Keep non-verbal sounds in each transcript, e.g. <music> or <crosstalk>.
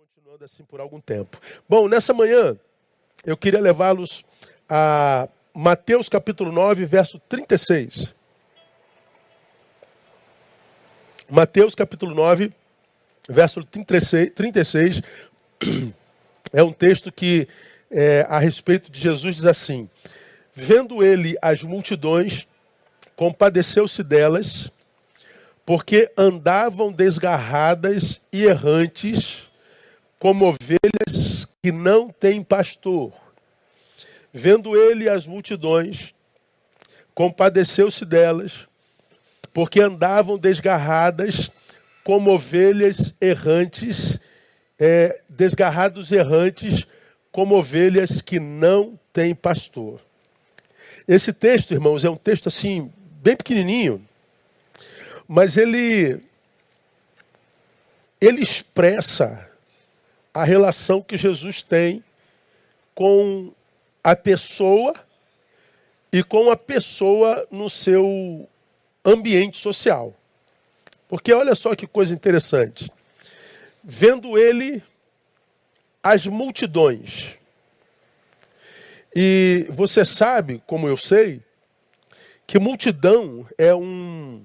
continuando assim por algum tempo. Bom, nessa manhã eu queria levá-los a Mateus capítulo 9, verso 36. Mateus capítulo 9, verso 36, 36 <clears throat> é um texto que é, a respeito de Jesus diz assim: Vendo ele as multidões, compadeceu-se delas, porque andavam desgarradas e errantes como ovelhas que não têm pastor. Vendo ele as multidões, compadeceu-se delas, porque andavam desgarradas como ovelhas errantes, é, desgarrados errantes, como ovelhas que não têm pastor. Esse texto, irmãos, é um texto assim, bem pequenininho, mas ele, ele expressa a relação que Jesus tem com a pessoa e com a pessoa no seu ambiente social. Porque olha só que coisa interessante. Vendo ele as multidões. E você sabe, como eu sei, que multidão é um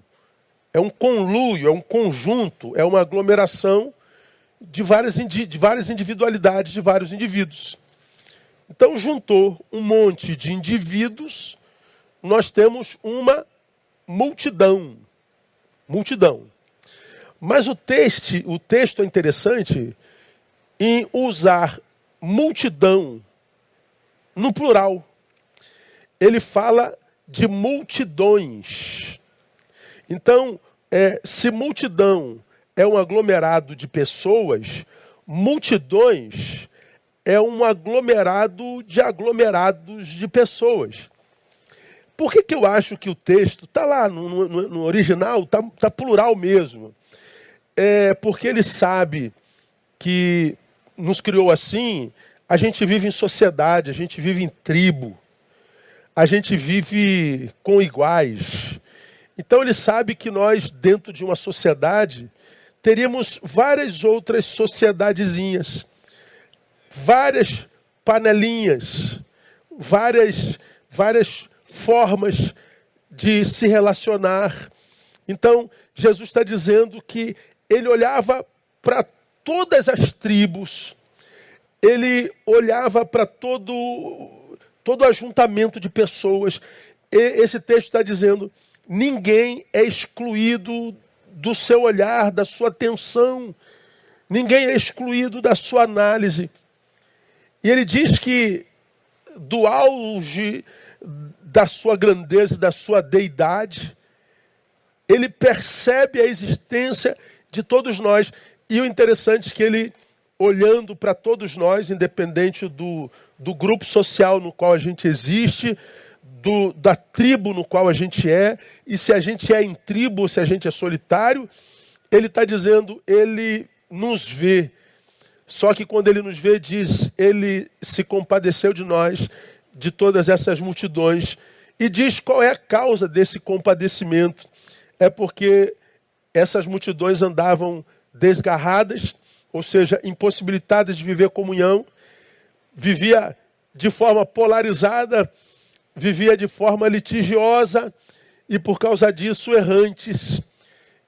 é um conluio, é um conjunto, é uma aglomeração de várias, de várias individualidades de vários indivíduos. Então, juntou um monte de indivíduos, nós temos uma multidão. Multidão. Mas o texto, o texto é interessante em usar multidão no plural. Ele fala de multidões. Então, é, se multidão é um aglomerado de pessoas, multidões é um aglomerado de aglomerados de pessoas. Por que, que eu acho que o texto está lá no, no, no original, está tá plural mesmo? É porque ele sabe que nos criou assim, a gente vive em sociedade, a gente vive em tribo, a gente vive com iguais. Então ele sabe que nós, dentro de uma sociedade, teríamos várias outras sociedadezinhas, várias panelinhas, várias, várias formas de se relacionar. Então, Jesus está dizendo que ele olhava para todas as tribos, ele olhava para todo, todo ajuntamento de pessoas. E esse texto está dizendo: ninguém é excluído do seu olhar, da sua atenção. Ninguém é excluído da sua análise. E ele diz que do auge da sua grandeza, da sua deidade, ele percebe a existência de todos nós. E o interessante é que ele, olhando para todos nós, independente do, do grupo social no qual a gente existe, do, da tribo no qual a gente é, e se a gente é em tribo ou se a gente é solitário, ele está dizendo, ele nos vê. Só que quando ele nos vê, diz, ele se compadeceu de nós, de todas essas multidões, e diz qual é a causa desse compadecimento. É porque essas multidões andavam desgarradas, ou seja, impossibilitadas de viver comunhão, vivia de forma polarizada, vivia de forma litigiosa e por causa disso errantes.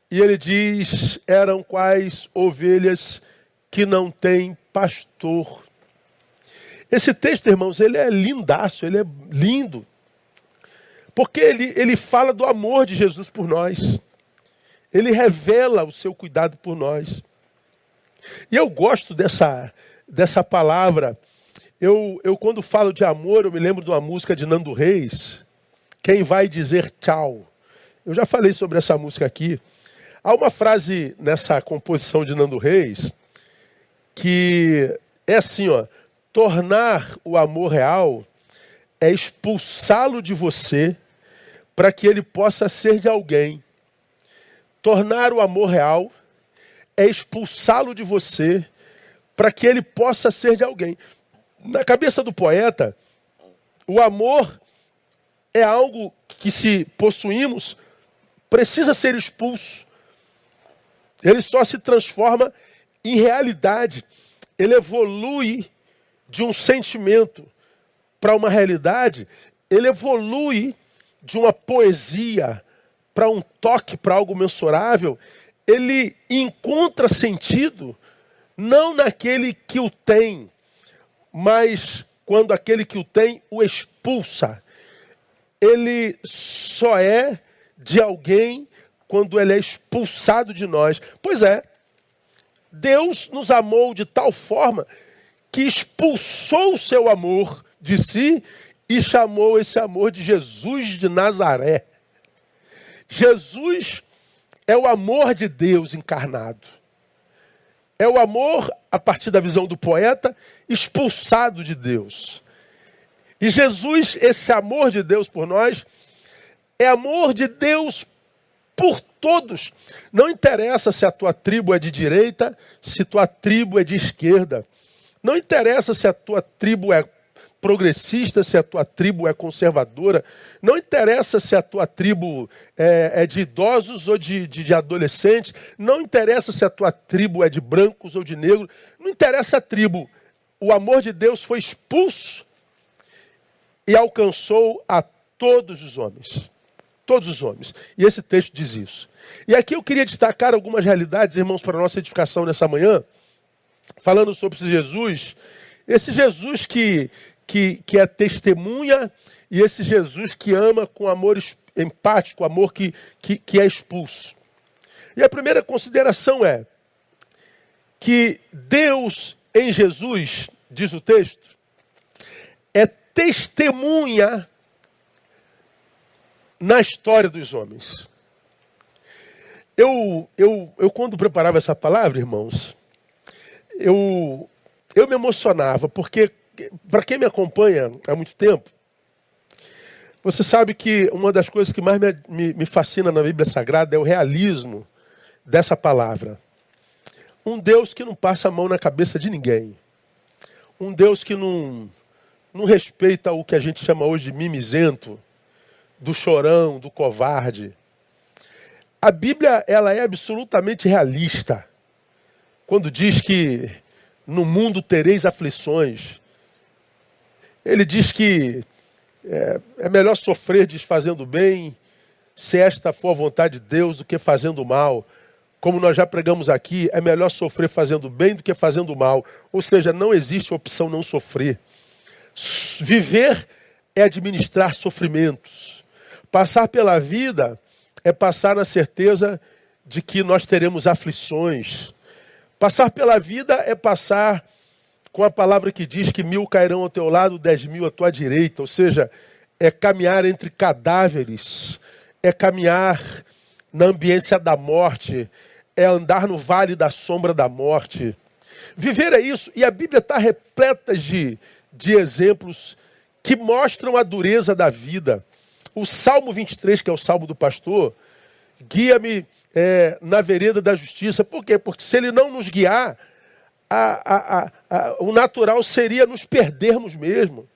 E ele diz: eram quais ovelhas que não têm pastor. Esse texto, irmãos, ele é lindaço, ele é lindo. Porque ele, ele fala do amor de Jesus por nós. Ele revela o seu cuidado por nós. E eu gosto dessa, dessa palavra eu, eu, quando falo de amor, eu me lembro de uma música de Nando Reis, Quem Vai Dizer Tchau. Eu já falei sobre essa música aqui. Há uma frase nessa composição de Nando Reis que é assim, ó: tornar o amor real é expulsá-lo de você para que ele possa ser de alguém. Tornar o amor real é expulsá-lo de você para que ele possa ser de alguém. Na cabeça do poeta, o amor é algo que, se possuímos, precisa ser expulso. Ele só se transforma em realidade. ele evolui de um sentimento para uma realidade, ele evolui de uma poesia para um toque, para algo mensurável, ele encontra sentido não naquele que o tem, mas quando aquele que o tem o expulsa. Ele só é de alguém quando ele é expulsado de nós. Pois é, Deus nos amou de tal forma que expulsou o seu amor de si e chamou esse amor de Jesus de Nazaré. Jesus é o amor de Deus encarnado. É o amor, a partir da visão do poeta, expulsado de Deus. E Jesus, esse amor de Deus por nós, é amor de Deus por todos. Não interessa se a tua tribo é de direita, se tua tribo é de esquerda. Não interessa se a tua tribo é progressista, se a tua tribo é conservadora. Não interessa se a tua tribo é, é de idosos ou de, de, de, adolescentes. Não interessa se a tua tribo é de brancos ou de negros. Não interessa a tribo. O amor de Deus foi expulso e alcançou a todos os homens. Todos os homens. E esse texto diz isso. E aqui eu queria destacar algumas realidades, irmãos, para a nossa edificação nessa manhã, falando sobre esse Jesus. Esse Jesus que, que, que é testemunha e esse Jesus que ama com amor empático, amor que, que, que é expulso. E a primeira consideração é que Deus em Jesus, diz o texto, é testemunha na história dos homens. Eu, eu, eu quando preparava essa palavra, irmãos, eu, eu me emocionava, porque para quem me acompanha há muito tempo, você sabe que uma das coisas que mais me, me, me fascina na Bíblia Sagrada é o realismo dessa palavra. Um Deus que não passa a mão na cabeça de ninguém. Um Deus que não, não respeita o que a gente chama hoje de mimizento, do chorão, do covarde. A Bíblia ela é absolutamente realista. Quando diz que no mundo tereis aflições, ele diz que é, é melhor sofrer desfazendo bem, se esta for a vontade de Deus, do que fazendo mal. Como nós já pregamos aqui, é melhor sofrer fazendo bem do que fazendo mal. Ou seja, não existe opção não sofrer. Viver é administrar sofrimentos. Passar pela vida é passar na certeza de que nós teremos aflições. Passar pela vida é passar com a palavra que diz que mil cairão ao teu lado, dez mil à tua direita, ou seja, é caminhar entre cadáveres, é caminhar na ambiência da morte, é andar no vale da sombra da morte. Viver é isso, e a Bíblia está repleta de, de exemplos que mostram a dureza da vida. O Salmo 23, que é o Salmo do pastor, guia-me é, na vereda da justiça. Por quê? Porque se ele não nos guiar, a, a, a, o natural seria nos perdermos mesmo.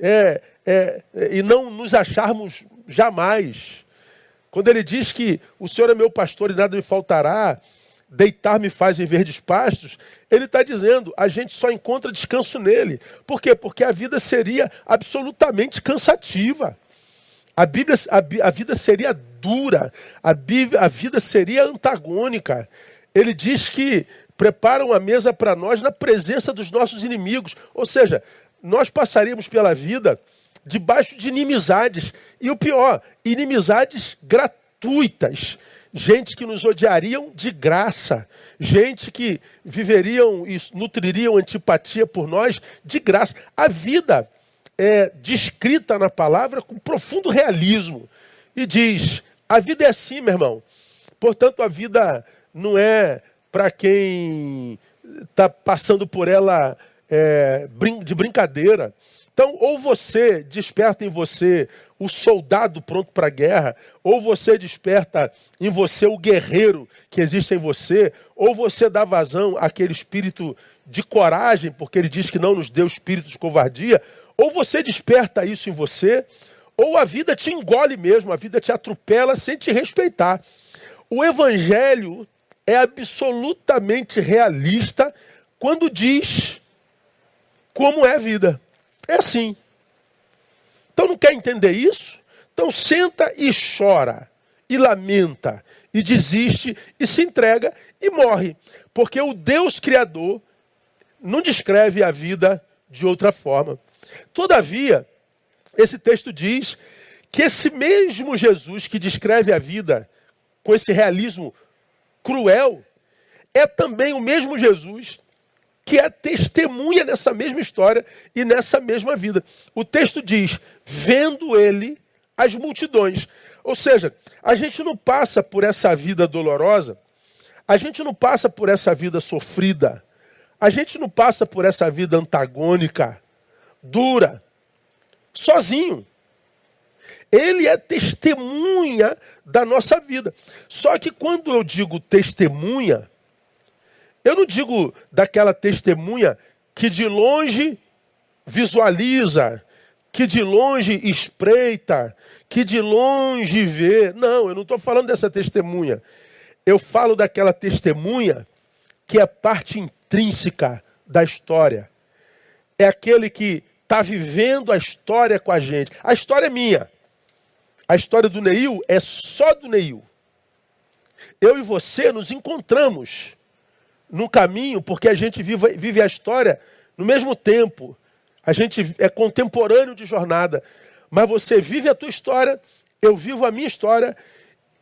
É, é, e não nos acharmos jamais. Quando ele diz que o Senhor é meu pastor e nada me faltará, deitar-me faz em verdes pastos, ele está dizendo, a gente só encontra descanso nele. Por quê? Porque a vida seria absolutamente cansativa. A, Bíblia, a, a vida seria dura, a, Bíblia, a vida seria antagônica. Ele diz que preparam a mesa para nós na presença dos nossos inimigos. Ou seja, nós passaríamos pela vida debaixo de inimizades. E o pior, inimizades gratuitas. Gente que nos odiariam de graça. Gente que viveriam e nutririam antipatia por nós de graça. A vida é descrita na palavra com profundo realismo. E diz: a vida é assim, meu irmão. Portanto, a vida não é para quem está passando por ela é, de brincadeira. Então, ou você desperta em você o soldado pronto para a guerra, ou você desperta em você o guerreiro que existe em você, ou você dá vazão àquele espírito de coragem, porque ele diz que não nos deu espírito de covardia, ou você desperta isso em você, ou a vida te engole mesmo, a vida te atropela sem te respeitar. O evangelho é absolutamente realista quando diz como é a vida. É assim. Então não quer entender isso? Então senta e chora, e lamenta, e desiste, e se entrega e morre. Porque o Deus Criador não descreve a vida de outra forma. Todavia, esse texto diz que esse mesmo Jesus que descreve a vida com esse realismo cruel, é também o mesmo Jesus que é testemunha nessa mesma história e nessa mesma vida. O texto diz: vendo ele as multidões. Ou seja, a gente não passa por essa vida dolorosa, a gente não passa por essa vida sofrida, a gente não passa por essa vida antagônica, dura, sozinho. Ele é testemunha da nossa vida. Só que quando eu digo testemunha, eu não digo daquela testemunha que de longe visualiza, que de longe espreita, que de longe vê. Não, eu não estou falando dessa testemunha. Eu falo daquela testemunha que é parte intrínseca da história. É aquele que está vivendo a história com a gente. A história é minha. A história do Neil é só do Neil. Eu e você nos encontramos no caminho porque a gente vive, vive a história no mesmo tempo. A gente é contemporâneo de jornada. Mas você vive a tua história, eu vivo a minha história,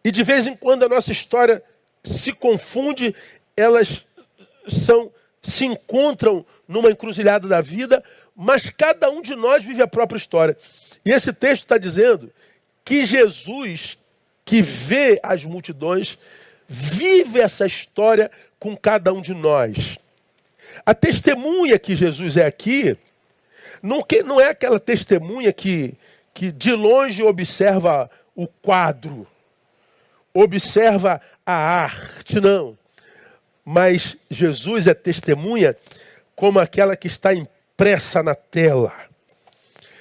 e de vez em quando a nossa história se confunde, elas são se encontram numa encruzilhada da vida, mas cada um de nós vive a própria história. E esse texto está dizendo que Jesus, que vê as multidões, vive essa história com cada um de nós. A testemunha que Jesus é aqui, não, que, não é aquela testemunha que, que de longe observa o quadro, observa a arte, não. Mas Jesus é testemunha como aquela que está impressa na tela.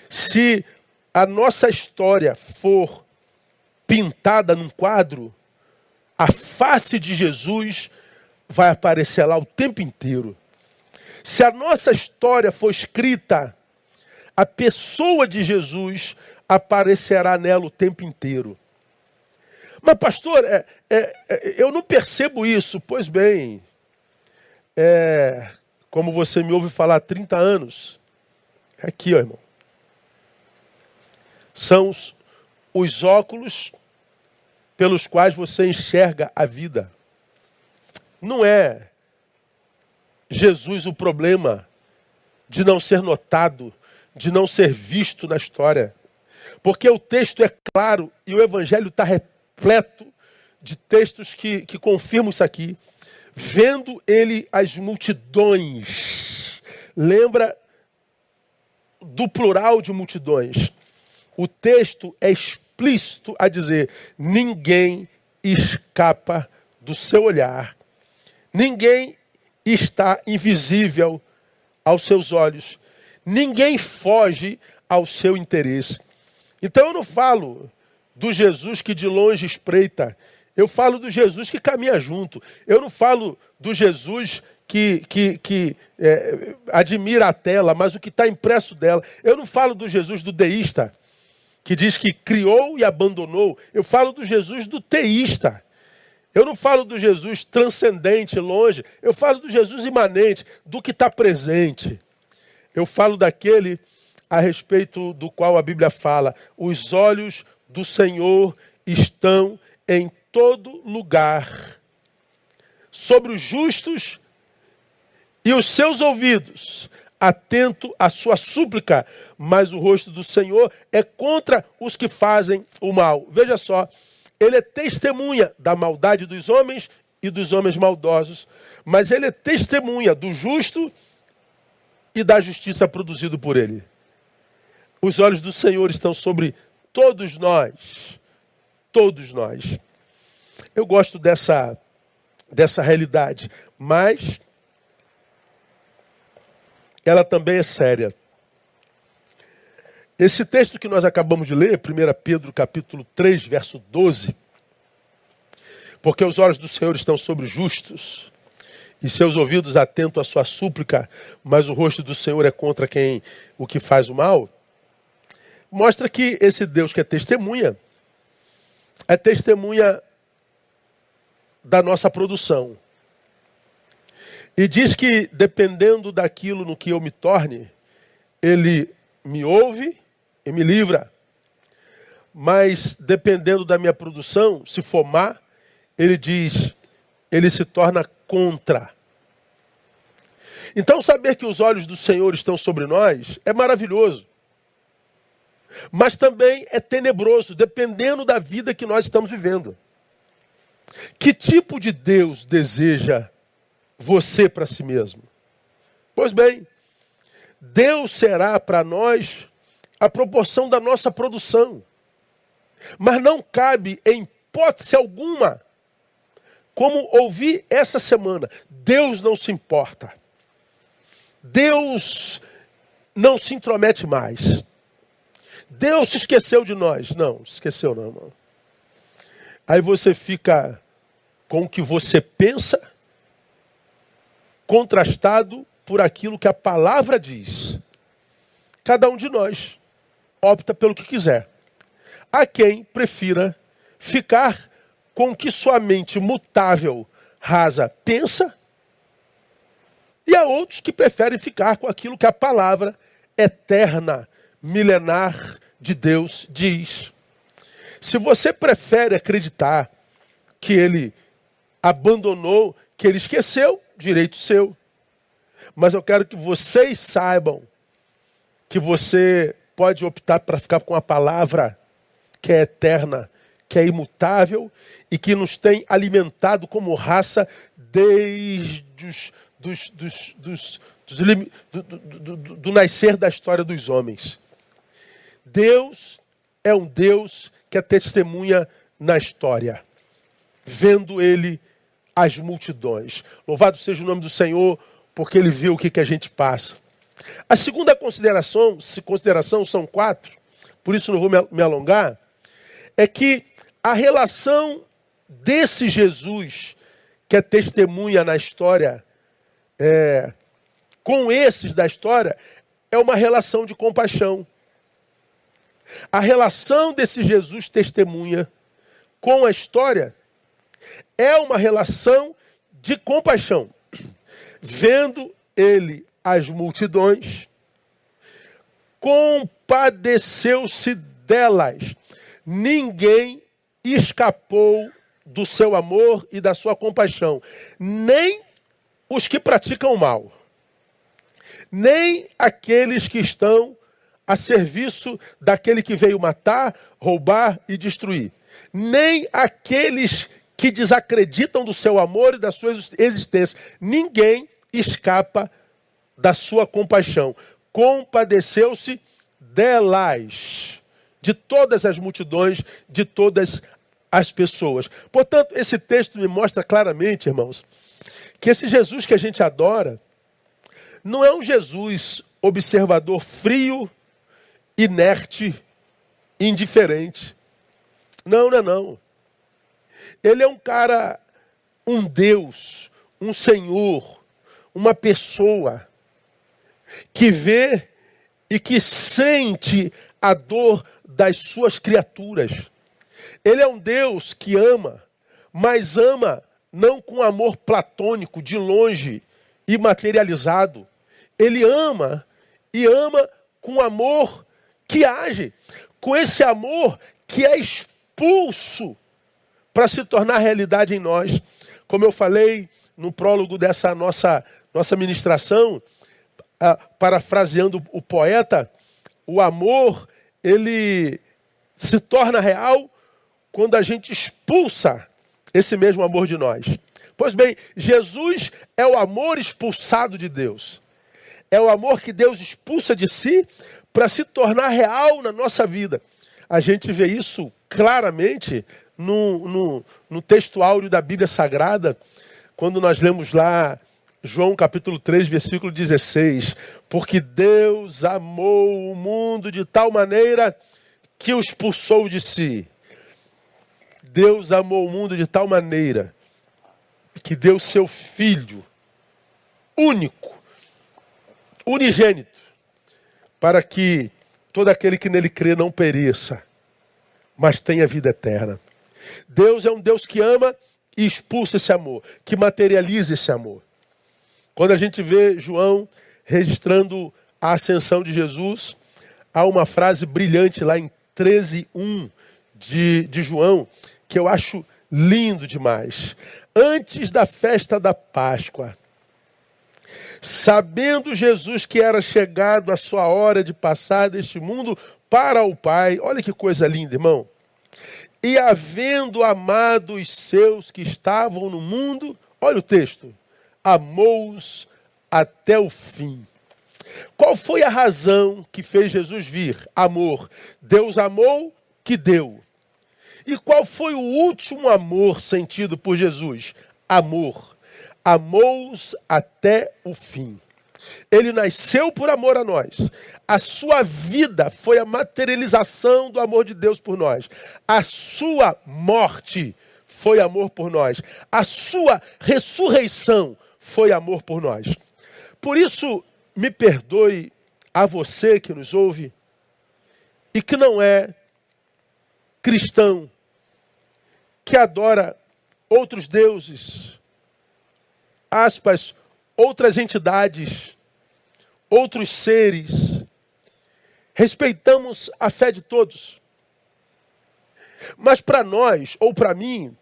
Se a nossa história for pintada num quadro, a face de Jesus vai aparecer lá o tempo inteiro. Se a nossa história for escrita, a pessoa de Jesus aparecerá nela o tempo inteiro. Mas, pastor, é, é, é, eu não percebo isso. Pois bem, é, como você me ouve falar há 30 anos, é aqui, ó, irmão são os, os óculos pelos quais você enxerga a vida. Não é Jesus o problema de não ser notado, de não ser visto na história. Porque o texto é claro e o evangelho está repleto de textos que, que confirmam isso aqui. Vendo ele as multidões. Lembra do plural de multidões o texto é explícito a dizer: ninguém escapa do seu olhar, ninguém está invisível aos seus olhos, ninguém foge ao seu interesse. Então eu não falo do Jesus que de longe espreita, eu falo do Jesus que caminha junto, eu não falo do Jesus que, que, que é, admira a tela, mas o que está impresso dela. Eu não falo do Jesus do deísta que diz que criou e abandonou. Eu falo do Jesus do teísta. Eu não falo do Jesus transcendente, longe. Eu falo do Jesus imanente, do que está presente. Eu falo daquele a respeito do qual a Bíblia fala: os olhos do Senhor estão em todo lugar, sobre os justos e os seus ouvidos atento à sua súplica, mas o rosto do Senhor é contra os que fazem o mal. Veja só, ele é testemunha da maldade dos homens e dos homens maldosos, mas ele é testemunha do justo e da justiça produzido por ele. Os olhos do Senhor estão sobre todos nós, todos nós. Eu gosto dessa dessa realidade, mas ela também é séria. Esse texto que nós acabamos de ler, 1 Pedro capítulo 3, verso 12, porque os olhos do Senhor estão sobre os justos e seus ouvidos atentos à sua súplica, mas o rosto do Senhor é contra quem o que faz o mal, mostra que esse Deus que é testemunha, é testemunha da nossa produção. E diz que, dependendo daquilo no que eu me torne, ele me ouve e me livra. Mas, dependendo da minha produção, se for má, ele diz, ele se torna contra. Então, saber que os olhos do Senhor estão sobre nós é maravilhoso. Mas também é tenebroso, dependendo da vida que nós estamos vivendo. Que tipo de Deus deseja você para si mesmo? Pois bem, Deus será para nós a proporção da nossa produção. Mas não cabe, em hipótese alguma, como ouvi essa semana, Deus não se importa. Deus não se intromete mais. Deus se esqueceu de nós. Não, esqueceu não, irmão. Aí você fica com o que você pensa, contrastado por aquilo que a palavra diz. Cada um de nós opta pelo que quiser. Há quem prefira ficar com o que sua mente mutável, rasa, pensa e há outros que preferem ficar com aquilo que a palavra eterna, milenar de Deus diz. Se você prefere acreditar que ele abandonou, que ele esqueceu, direito seu. Mas eu quero que vocês saibam que você pode optar para ficar com a palavra que é eterna, que é imutável e que nos tem alimentado como raça desde os dos, dos, dos, do, do, do, do nascer da história dos homens. Deus é um Deus que é testemunha na história, vendo ele as multidões. Louvado seja o nome do Senhor, porque ele viu o que, que a gente passa. A segunda consideração, se consideração são quatro, por isso não vou me alongar, é que a relação desse Jesus que é testemunha na história é, com esses da história é uma relação de compaixão. A relação desse Jesus testemunha com a história é uma relação de compaixão. Vendo ele as multidões, compadeceu-se delas. Ninguém escapou do seu amor e da sua compaixão, nem os que praticam mal, nem aqueles que estão a serviço daquele que veio matar, roubar e destruir, nem aqueles que desacreditam do seu amor e da sua existência. Ninguém escapa da sua compaixão. Compadeceu-se delas, de todas as multidões, de todas as pessoas. Portanto, esse texto me mostra claramente, irmãos, que esse Jesus que a gente adora não é um Jesus observador frio, inerte, indiferente. Não, não é não. Ele é um cara, um Deus, um Senhor, uma pessoa que vê e que sente a dor das suas criaturas. Ele é um Deus que ama, mas ama não com amor platônico, de longe e materializado. Ele ama e ama com amor que age, com esse amor que é expulso para se tornar realidade em nós. Como eu falei no prólogo dessa nossa, nossa ministração, ah, parafraseando o poeta, o amor ele se torna real quando a gente expulsa esse mesmo amor de nós. Pois bem, Jesus é o amor expulsado de Deus. É o amor que Deus expulsa de si para se tornar real na nossa vida. A gente vê isso claramente no, no, no texto áureo da Bíblia Sagrada, quando nós lemos lá João capítulo 3, versículo 16. Porque Deus amou o mundo de tal maneira que o expulsou de si. Deus amou o mundo de tal maneira que deu seu filho único, unigênito, para que todo aquele que nele crê não pereça, mas tenha vida eterna. Deus é um Deus que ama e expulsa esse amor, que materializa esse amor. Quando a gente vê João registrando a ascensão de Jesus, há uma frase brilhante lá em 13:1 de, de João, que eu acho lindo demais. Antes da festa da Páscoa, sabendo Jesus que era chegado a sua hora de passar deste mundo para o Pai, olha que coisa linda, irmão. E havendo amado os seus que estavam no mundo, olha o texto, amou-os até o fim. Qual foi a razão que fez Jesus vir? Amor. Deus amou, que deu. E qual foi o último amor sentido por Jesus? Amor. Amou-os até o fim. Ele nasceu por amor a nós. A sua vida foi a materialização do amor de Deus por nós. A sua morte foi amor por nós. A sua ressurreição foi amor por nós. Por isso, me perdoe a você que nos ouve e que não é cristão, que adora outros deuses, aspas, outras entidades, outros seres. Respeitamos a fé de todos. Mas para nós, ou para mim,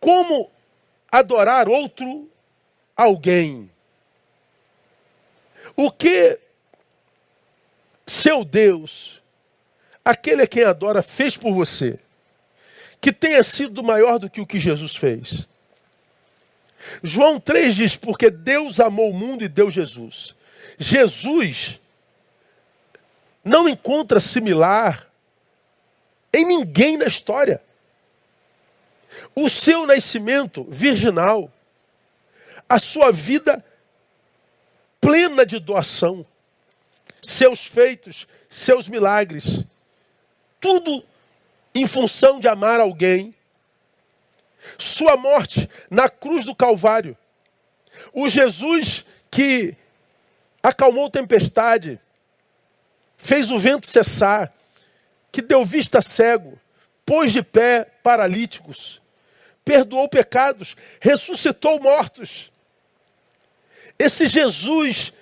como adorar outro alguém? O que seu Deus, aquele a quem adora, fez por você, que tenha sido maior do que o que Jesus fez? João 3 diz: Porque Deus amou o mundo e deu Jesus. Jesus não encontra similar em ninguém na história. O seu nascimento virginal, a sua vida plena de doação, seus feitos, seus milagres, tudo em função de amar alguém. Sua morte na cruz do Calvário. O Jesus que acalmou tempestade, fez o vento cessar, que deu vista cego, pôs de pé paralíticos, perdoou pecados, ressuscitou mortos. Esse Jesus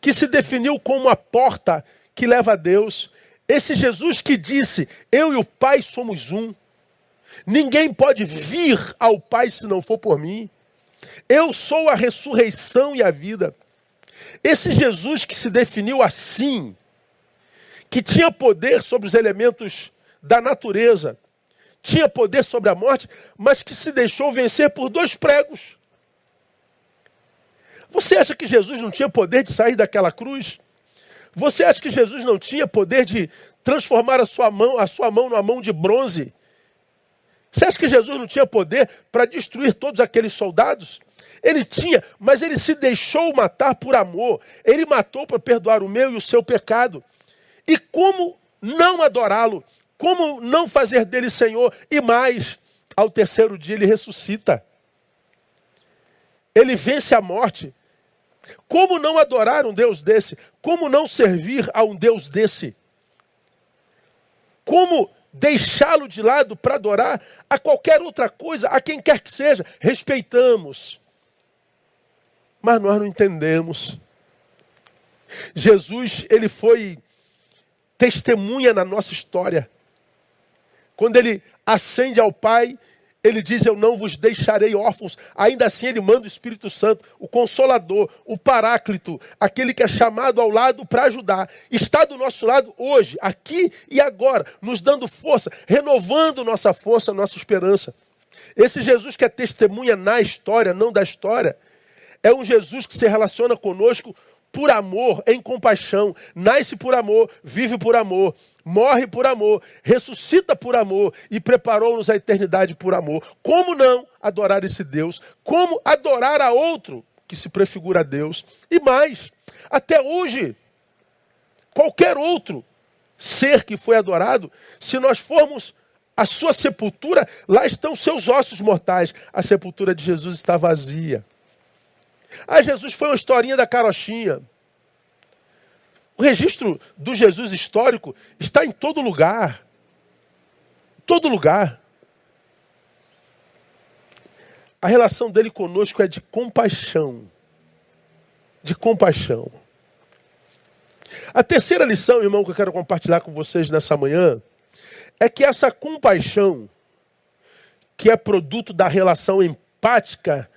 que se definiu como a porta que leva a Deus, esse Jesus que disse: Eu e o Pai somos um. Ninguém pode vir ao Pai se não for por mim. Eu sou a ressurreição e a vida. Esse Jesus que se definiu assim, que tinha poder sobre os elementos da natureza, tinha poder sobre a morte, mas que se deixou vencer por dois pregos. Você acha que Jesus não tinha poder de sair daquela cruz? Você acha que Jesus não tinha poder de transformar a sua mão, a sua mão numa mão de bronze? Você acha que Jesus não tinha poder para destruir todos aqueles soldados? Ele tinha, mas ele se deixou matar por amor. Ele matou para perdoar o meu e o seu pecado. E como não adorá-lo? Como não fazer dele Senhor? E mais, ao terceiro dia ele ressuscita. Ele vence a morte. Como não adorar um Deus desse? Como não servir a um Deus desse? Como deixá-lo de lado para adorar a qualquer outra coisa, a quem quer que seja? Respeitamos. Mas nós não entendemos. Jesus, ele foi testemunha na nossa história. Quando ele ascende ao Pai, ele diz: Eu não vos deixarei órfãos. Ainda assim, ele manda o Espírito Santo, o Consolador, o Paráclito, aquele que é chamado ao lado para ajudar. Está do nosso lado hoje, aqui e agora, nos dando força, renovando nossa força, nossa esperança. Esse Jesus que é testemunha na história, não da história, é um Jesus que se relaciona conosco por amor, em compaixão, nasce por amor, vive por amor, morre por amor, ressuscita por amor e preparou-nos a eternidade por amor. Como não adorar esse Deus? Como adorar a outro que se prefigura a Deus? E mais, até hoje, qualquer outro ser que foi adorado, se nós formos a sua sepultura, lá estão seus ossos mortais. A sepultura de Jesus está vazia. Ah, Jesus foi uma historinha da carochinha. O registro do Jesus histórico está em todo lugar. Todo lugar. A relação dele conosco é de compaixão. De compaixão. A terceira lição, irmão, que eu quero compartilhar com vocês nessa manhã, é que essa compaixão, que é produto da relação empática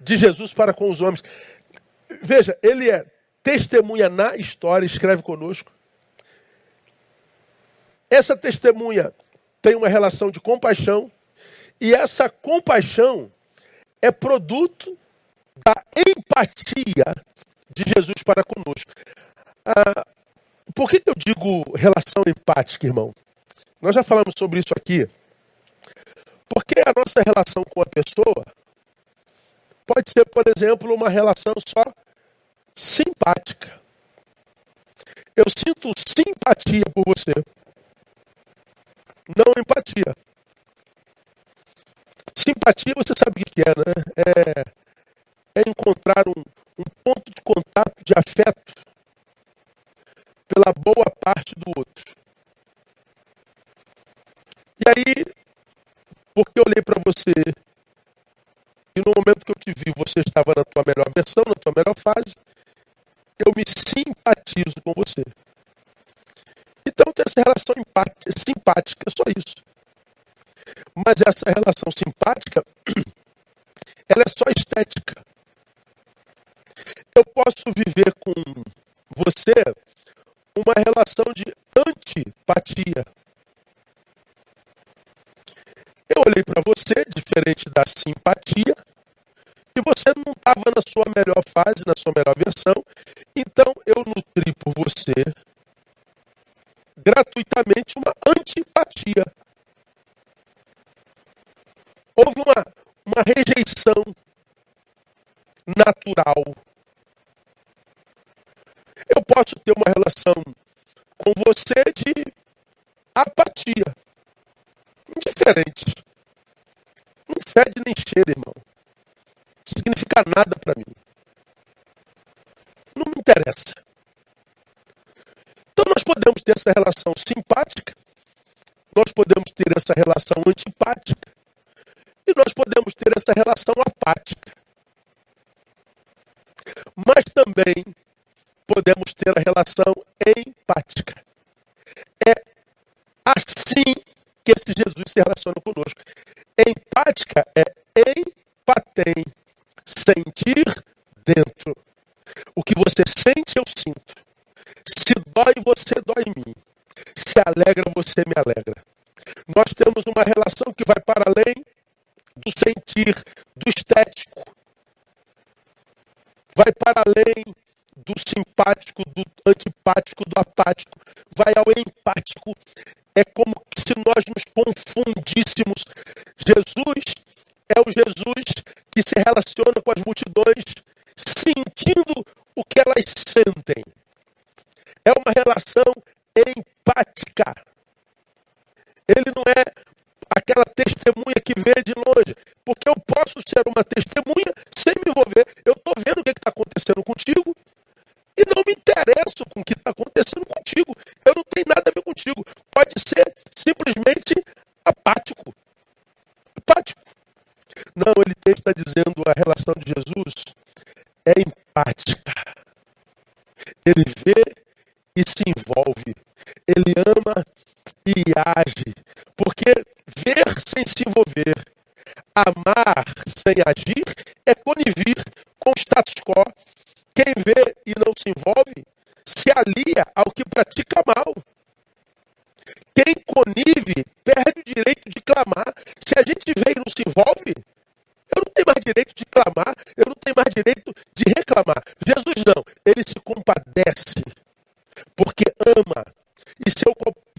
de Jesus para com os homens. Veja, ele é testemunha na história, escreve conosco. Essa testemunha tem uma relação de compaixão, e essa compaixão é produto da empatia de Jesus para conosco. Ah, por que, que eu digo relação empática, irmão? Nós já falamos sobre isso aqui. Porque a nossa relação com a pessoa pode ser, por exemplo, uma relação só simpática. Eu sinto simpatia por você, não empatia. Simpatia, você sabe o que é, né? É, é encontrar um, um ponto de contato de afeto pela boa parte do outro. E aí, porque eu olhei para você e no momento que eu te vi, você estava na tua melhor versão, na tua melhor fase, eu me simpatizo com você. Então tem essa relação simpática, só isso. Mas essa relação simpática, <clears throat> ela é só estética. Eu posso viver com você uma relação de antipatia. Para você, diferente da simpatia, e você não estava na sua melhor fase, na sua melhor versão, então eu nutri por você gratuitamente uma antipatia. Houve uma, uma rejeição natural. Eu posso ter uma relação com você de apatia. Indiferente. Fede nem cheira, irmão. Não significa nada para mim. Não me interessa. Então nós podemos ter essa relação simpática, nós podemos ter essa relação antipática e nós podemos ter essa relação apática. Mas também podemos ter a relação empática. Você me alegra. Nós temos uma relação que vai para além do sentir, do estético. Vai para além do simpático, do antipático, do apático. Vai ao empático. É como se nós nos confundíssemos. Jesus é o Jesus que se relaciona com as multidões sentindo o que elas sentem. É uma relação empática. Ele não é aquela testemunha que vê de longe. Porque eu posso ser uma testemunha sem me envolver. Eu estou vendo o que está acontecendo contigo e não me interesso com o que está acontecendo contigo. Eu não tenho nada a ver contigo. Pode ser simplesmente apático. Apático. Não, ele está dizendo a relação de Jesus é empática. Ele vê e se envolve. Ele ama e age. Porque ver sem se envolver, amar sem agir, é conivir com o status quo. Quem vê e não se envolve, se alia ao que pratica mal. Quem connive perde o direito de clamar. Se a gente vê e não se envolve, eu não tenho mais direito de clamar, eu não tenho mais direito de reclamar. Jesus não, ele se compadece porque ama. E seu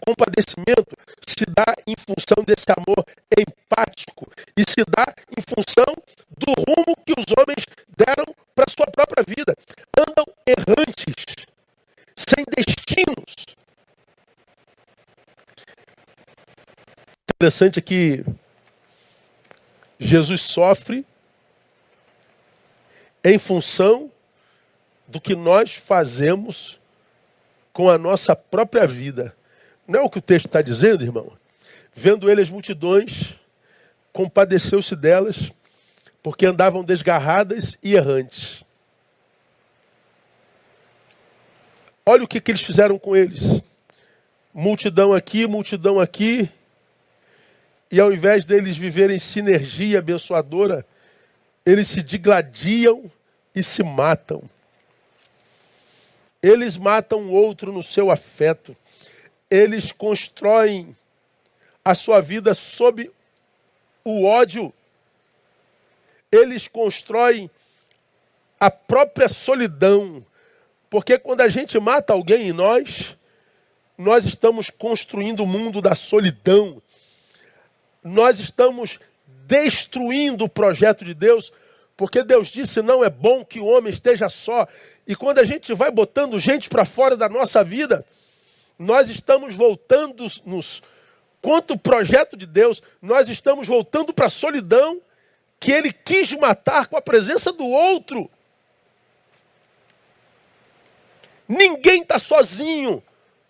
compadecimento se dá em função desse amor empático e se dá em função do rumo que os homens deram para a sua própria vida. Andam errantes, sem destinos. Interessante que Jesus sofre em função do que nós fazemos com a nossa própria vida. Não é o que o texto está dizendo, irmão? Vendo ele as multidões, compadeceu-se delas, porque andavam desgarradas e errantes. Olha o que, que eles fizeram com eles. Multidão aqui, multidão aqui. E ao invés deles viverem sinergia abençoadora, eles se digladiam e se matam. Eles matam o outro no seu afeto. Eles constroem a sua vida sob o ódio eles constroem a própria solidão. Porque quando a gente mata alguém em nós, nós estamos construindo o mundo da solidão. Nós estamos destruindo o projeto de Deus, porque Deus disse: não é bom que o homem esteja só. E quando a gente vai botando gente para fora da nossa vida, nós estamos voltando-nos contra o projeto de Deus, nós estamos voltando para a solidão que ele quis matar com a presença do outro. Ninguém está sozinho,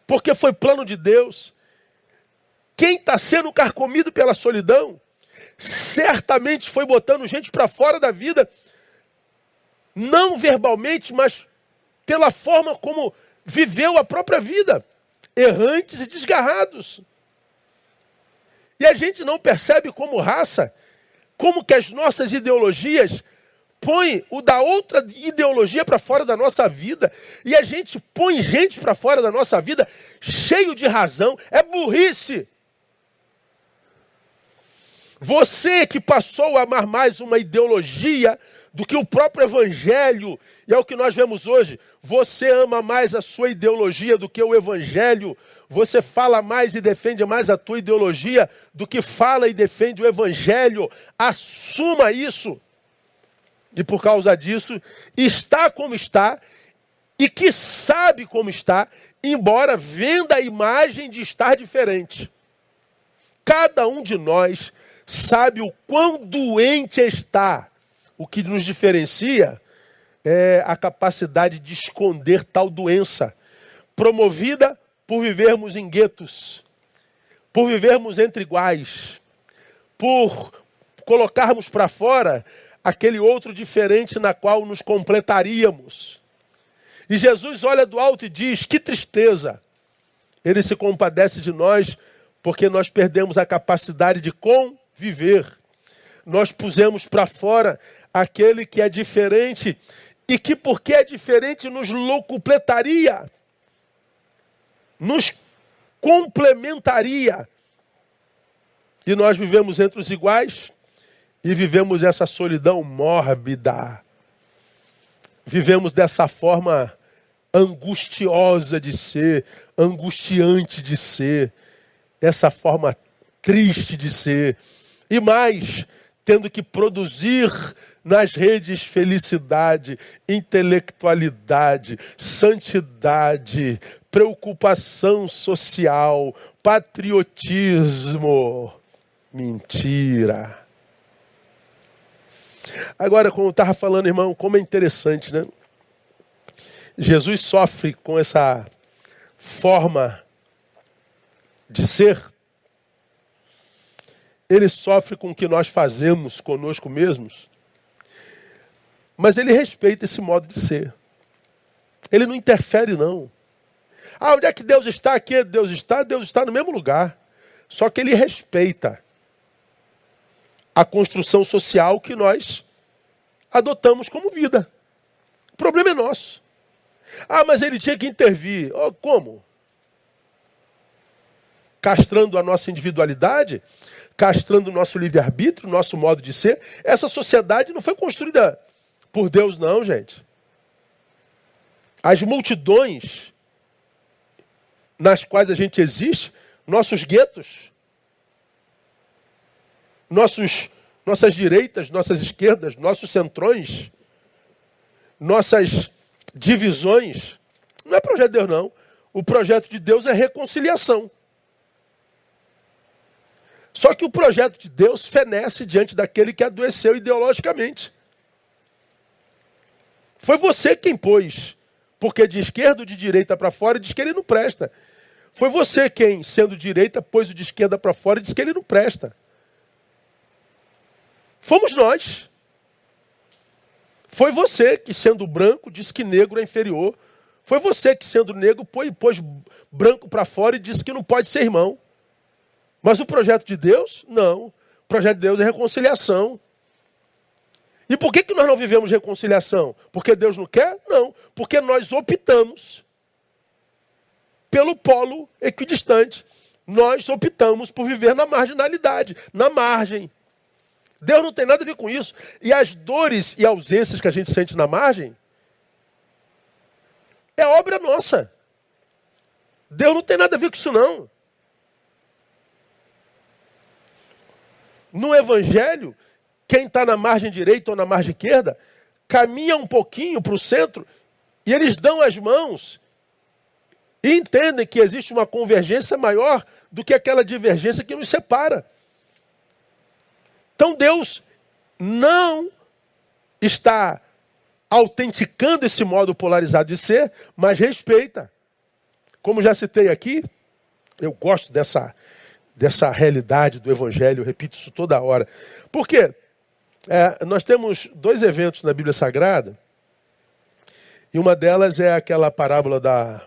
porque foi plano de Deus. Quem está sendo carcomido pela solidão, certamente foi botando gente para fora da vida, não verbalmente, mas pela forma como viveu a própria vida, errantes e desgarrados. E a gente não percebe como raça como que as nossas ideologias põem o da outra ideologia para fora da nossa vida e a gente põe gente para fora da nossa vida cheio de razão, é burrice. Você que passou a amar mais uma ideologia do que o próprio evangelho, e é o que nós vemos hoje. Você ama mais a sua ideologia do que o evangelho. Você fala mais e defende mais a tua ideologia do que fala e defende o evangelho. Assuma isso. E por causa disso, está como está e que sabe como está, embora venda a imagem de estar diferente. Cada um de nós sabe o quão doente está o que nos diferencia é a capacidade de esconder tal doença, promovida por vivermos em guetos, por vivermos entre iguais, por colocarmos para fora aquele outro diferente na qual nos completaríamos. E Jesus olha do alto e diz: Que tristeza! Ele se compadece de nós porque nós perdemos a capacidade de conviver. Nós pusemos para fora aquele que é diferente e que, porque é diferente, nos locupletaria, nos complementaria. E nós vivemos entre os iguais e vivemos essa solidão mórbida. Vivemos dessa forma angustiosa de ser, angustiante de ser, essa forma triste de ser. E mais, tendo que produzir nas redes felicidade, intelectualidade, santidade, preocupação social, patriotismo. Mentira. Agora, como eu estava falando, irmão, como é interessante, né? Jesus sofre com essa forma de ser ele sofre com o que nós fazemos conosco mesmos, mas ele respeita esse modo de ser. Ele não interfere, não. Ah, onde é que Deus está? Aqui Deus está? Deus está no mesmo lugar. Só que ele respeita a construção social que nós adotamos como vida. O problema é nosso. Ah, mas ele tinha que intervir. Oh, como? Castrando a nossa individualidade? Castrando o nosso livre-arbítrio, nosso modo de ser. Essa sociedade não foi construída por Deus, não, gente. As multidões nas quais a gente existe, nossos guetos, nossos, nossas direitas, nossas esquerdas, nossos centrões, nossas divisões, não é projeto de Deus, não. O projeto de Deus é reconciliação. Só que o projeto de Deus fenece diante daquele que adoeceu ideologicamente. Foi você quem pôs. Porque de esquerda ou de direita para fora diz que ele não presta. Foi você quem, sendo direita, pôs o de esquerda para fora e disse que ele não presta. Fomos nós. Foi você que, sendo branco, disse que negro é inferior. Foi você que, sendo negro, pôs, pôs branco para fora e disse que não pode ser irmão. Mas o projeto de Deus, não. O projeto de Deus é reconciliação. E por que, que nós não vivemos reconciliação? Porque Deus não quer? Não. Porque nós optamos pelo polo equidistante. Nós optamos por viver na marginalidade, na margem. Deus não tem nada a ver com isso. E as dores e ausências que a gente sente na margem é obra nossa. Deus não tem nada a ver com isso, não. No Evangelho, quem está na margem direita ou na margem esquerda caminha um pouquinho para o centro e eles dão as mãos e entendem que existe uma convergência maior do que aquela divergência que nos separa. Então Deus não está autenticando esse modo polarizado de ser, mas respeita. Como já citei aqui, eu gosto dessa, dessa realidade do Evangelho, eu repito isso toda hora. Por quê? É, nós temos dois eventos na Bíblia Sagrada, e uma delas é aquela parábola da,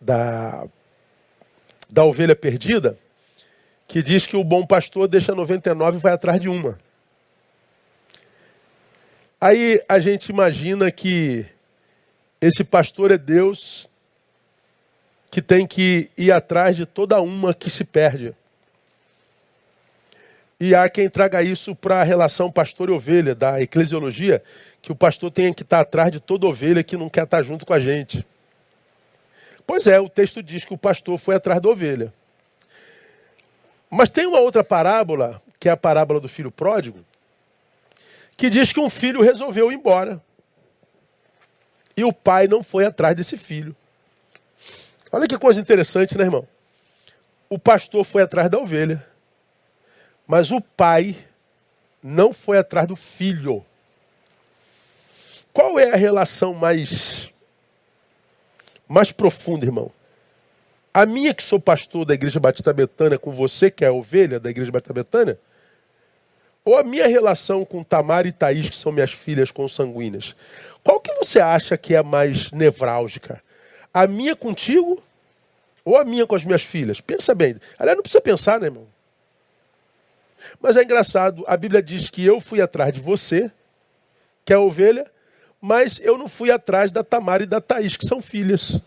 da, da ovelha perdida, que diz que o bom pastor deixa 99 e vai atrás de uma. Aí a gente imagina que esse pastor é Deus que tem que ir atrás de toda uma que se perde. E há quem traga isso para a relação pastor e ovelha, da eclesiologia, que o pastor tem que estar atrás de toda ovelha que não quer estar junto com a gente. Pois é, o texto diz que o pastor foi atrás da ovelha. Mas tem uma outra parábola, que é a parábola do filho pródigo, que diz que um filho resolveu ir embora. E o pai não foi atrás desse filho. Olha que coisa interessante, né, irmão? O pastor foi atrás da ovelha, mas o pai não foi atrás do filho. Qual é a relação mais mais profunda, irmão? A minha que sou pastor da Igreja Batista Betânia com você que é a ovelha da Igreja Batista Betânia? Ou a minha relação com Tamar e Thaís, que são minhas filhas consanguíneas? Qual que você acha que é mais nevrálgica? A minha contigo ou a minha com as minhas filhas? Pensa bem. Aliás, não precisa pensar, né, irmão? Mas é engraçado, a Bíblia diz que eu fui atrás de você, que é a ovelha, mas eu não fui atrás da Tamar e da Thaís, que são filhas.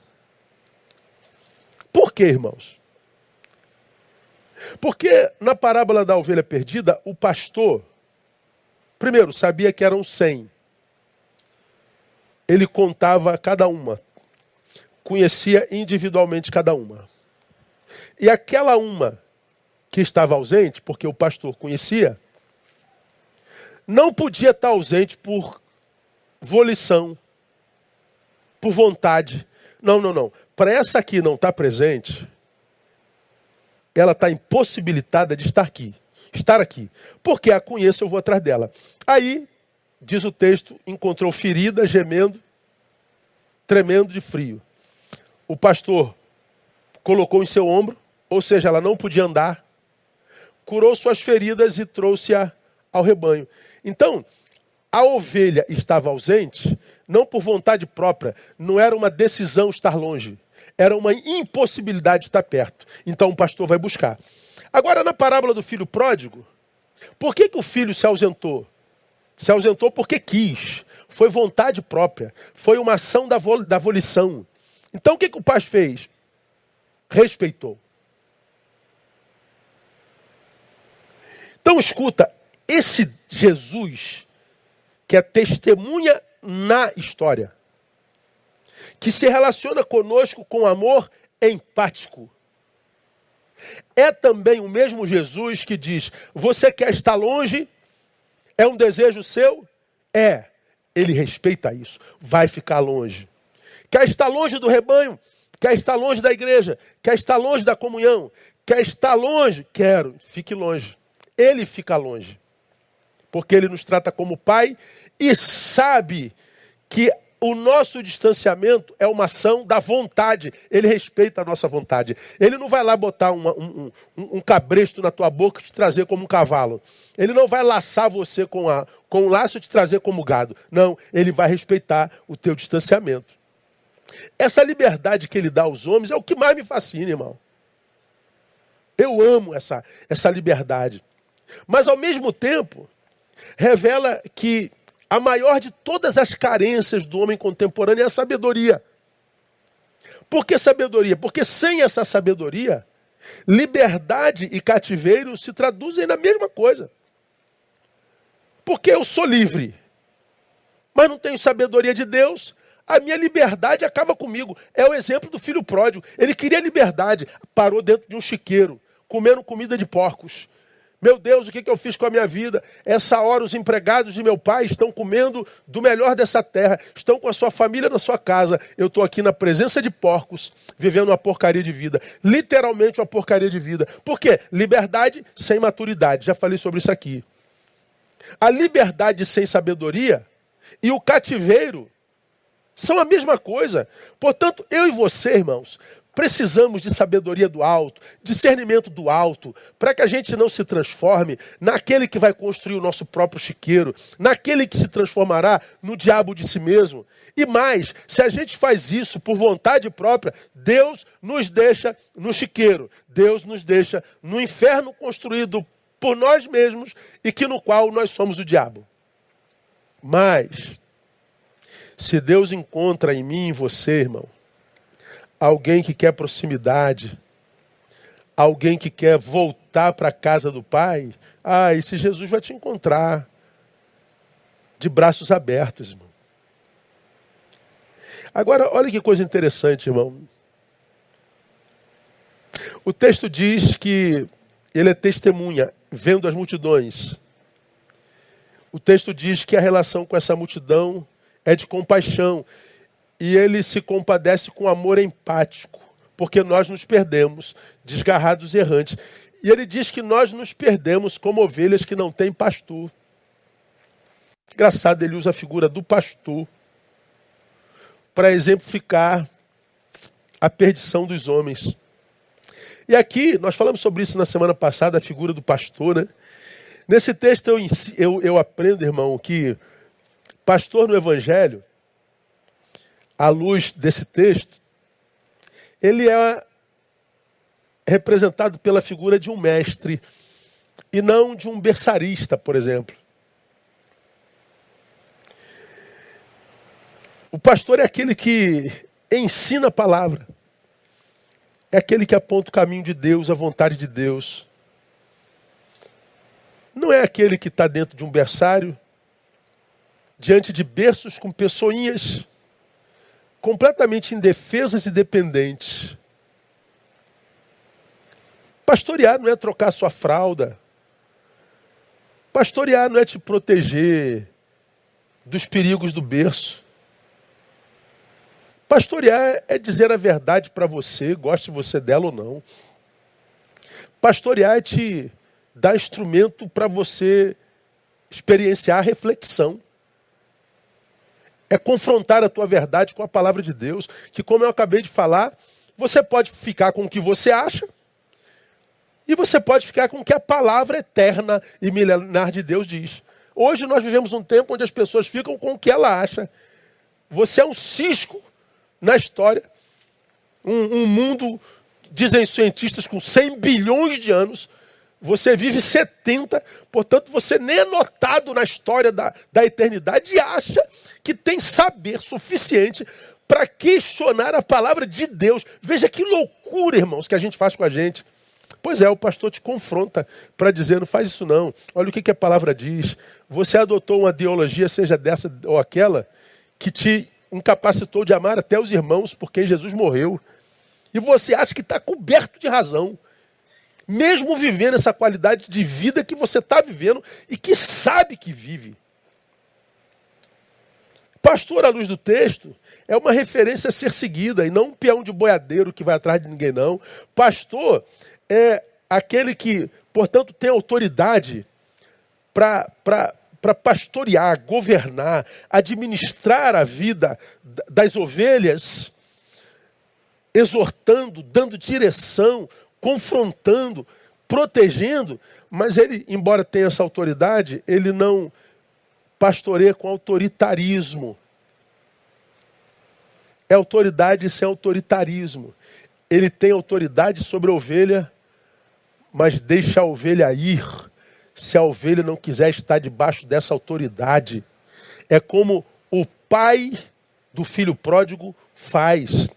Por quê, irmãos? Porque na parábola da ovelha perdida, o pastor, primeiro, sabia que eram cem. Ele contava cada uma, conhecia individualmente cada uma. E aquela uma que estava ausente, porque o pastor conhecia, não podia estar ausente por volição, por vontade. Não, não, não. Para essa aqui não estar tá presente, ela está impossibilitada de estar aqui. Estar aqui. Porque a conheço, eu vou atrás dela. Aí, diz o texto, encontrou ferida, gemendo, tremendo de frio. O pastor colocou em seu ombro, ou seja, ela não podia andar, curou suas feridas e trouxe-a ao rebanho. Então, a ovelha estava ausente, não por vontade própria, não era uma decisão estar longe era uma impossibilidade de estar perto. Então o pastor vai buscar. Agora, na parábola do filho pródigo, por que, que o filho se ausentou? Se ausentou porque quis. Foi vontade própria. Foi uma ação da, vol da volição. Então o que, que o pai fez? Respeitou. Então escuta, esse Jesus que é testemunha na história, que se relaciona conosco com amor empático. É também o mesmo Jesus que diz: Você quer estar longe? É um desejo seu? É. Ele respeita isso. Vai ficar longe. Quer estar longe do rebanho? Quer estar longe da igreja? Quer estar longe da comunhão? Quer estar longe? Quero. Fique longe. Ele fica longe. Porque ele nos trata como pai e sabe que o nosso distanciamento é uma ação da vontade. Ele respeita a nossa vontade. Ele não vai lá botar uma, um, um, um, cabresto na tua boca e te trazer como um cavalo. Ele não vai laçar você com, a, com um laço e te trazer como gado. Não, ele vai respeitar o teu distanciamento. Essa liberdade que ele dá aos homens é o que mais me fascina, irmão. Eu amo essa, essa liberdade. Mas, ao mesmo tempo, revela que a maior de todas as carências do homem contemporâneo é a sabedoria. Por que sabedoria? Porque sem essa sabedoria, liberdade e cativeiro se traduzem na mesma coisa. Porque eu sou livre, mas não tenho sabedoria de Deus, a minha liberdade acaba comigo. É o exemplo do filho pródigo. Ele queria liberdade, parou dentro de um chiqueiro, comendo comida de porcos. Meu Deus, o que, eu fiz com a minha vida? Essa hora os empregados de meu pai estão comendo do melhor dessa terra, estão com a sua família na sua casa. Eu estou aqui na presença de porcos, vivendo uma porcaria de vida. Literalmente uma porcaria de vida. Por quê? Liberdade sem maturidade. Já falei sobre isso aqui. A liberdade sem sabedoria e o cativeiro são a mesma coisa. Portanto, eu e você, irmãos, Precisamos de sabedoria do alto, discernimento do alto, para que a gente não se transforme naquele que vai construir o nosso próprio chiqueiro, naquele que se transformará no diabo de si mesmo. E mais, se a gente faz isso por vontade própria, Deus nos deixa no chiqueiro, Deus nos deixa no inferno construído por nós mesmos e que no qual nós somos o diabo. Mas, se Deus encontra em mim em você, irmão, alguém que quer proximidade, alguém que quer voltar para a casa do Pai, ah, esse Jesus vai te encontrar de braços abertos, irmão. Agora, olha que coisa interessante, irmão. O texto diz que ele é testemunha, vendo as multidões. O texto diz que a relação com essa multidão é de compaixão e ele se compadece com amor empático, porque nós nos perdemos, desgarrados e errantes. E ele diz que nós nos perdemos como ovelhas que não têm pastor. Engraçado, ele usa a figura do pastor para exemplificar a perdição dos homens. E aqui, nós falamos sobre isso na semana passada, a figura do pastor, né? Nesse texto eu, eu, eu aprendo, irmão, que pastor no Evangelho à luz desse texto, ele é representado pela figura de um mestre e não de um berçarista, por exemplo. O pastor é aquele que ensina a palavra, é aquele que aponta o caminho de Deus, a vontade de Deus. Não é aquele que está dentro de um berçário, diante de berços com pessoinhas completamente indefesas e dependentes. Pastorear não é trocar sua fralda. Pastorear não é te proteger dos perigos do berço. Pastorear é dizer a verdade para você, goste você dela ou não. Pastorear é te dar instrumento para você experienciar a reflexão é confrontar a tua verdade com a palavra de Deus, que como eu acabei de falar, você pode ficar com o que você acha, e você pode ficar com o que a palavra eterna e milenar de Deus diz. Hoje nós vivemos um tempo onde as pessoas ficam com o que ela acha. Você é um cisco na história. Um, um mundo, dizem cientistas, com 100 bilhões de anos, você vive 70, portanto você nem é notado na história da, da eternidade e acha que tem saber suficiente para questionar a palavra de Deus. Veja que loucura, irmãos, que a gente faz com a gente. Pois é, o pastor te confronta para dizer: não faz isso não. Olha o que, que a palavra diz. Você adotou uma ideologia, seja dessa ou aquela, que te incapacitou de amar até os irmãos por quem Jesus morreu. E você acha que está coberto de razão mesmo vivendo essa qualidade de vida que você está vivendo e que sabe que vive. Pastor, à luz do texto, é uma referência a ser seguida e não um peão de boiadeiro que vai atrás de ninguém, não. Pastor é aquele que, portanto, tem autoridade para pastorear, governar, administrar a vida das ovelhas, exortando, dando direção, confrontando, protegendo, mas ele, embora tenha essa autoridade, ele não pastoreia com autoritarismo. É autoridade sem autoritarismo. Ele tem autoridade sobre a ovelha, mas deixa a ovelha ir se a ovelha não quiser estar debaixo dessa autoridade. É como o pai do filho pródigo faz.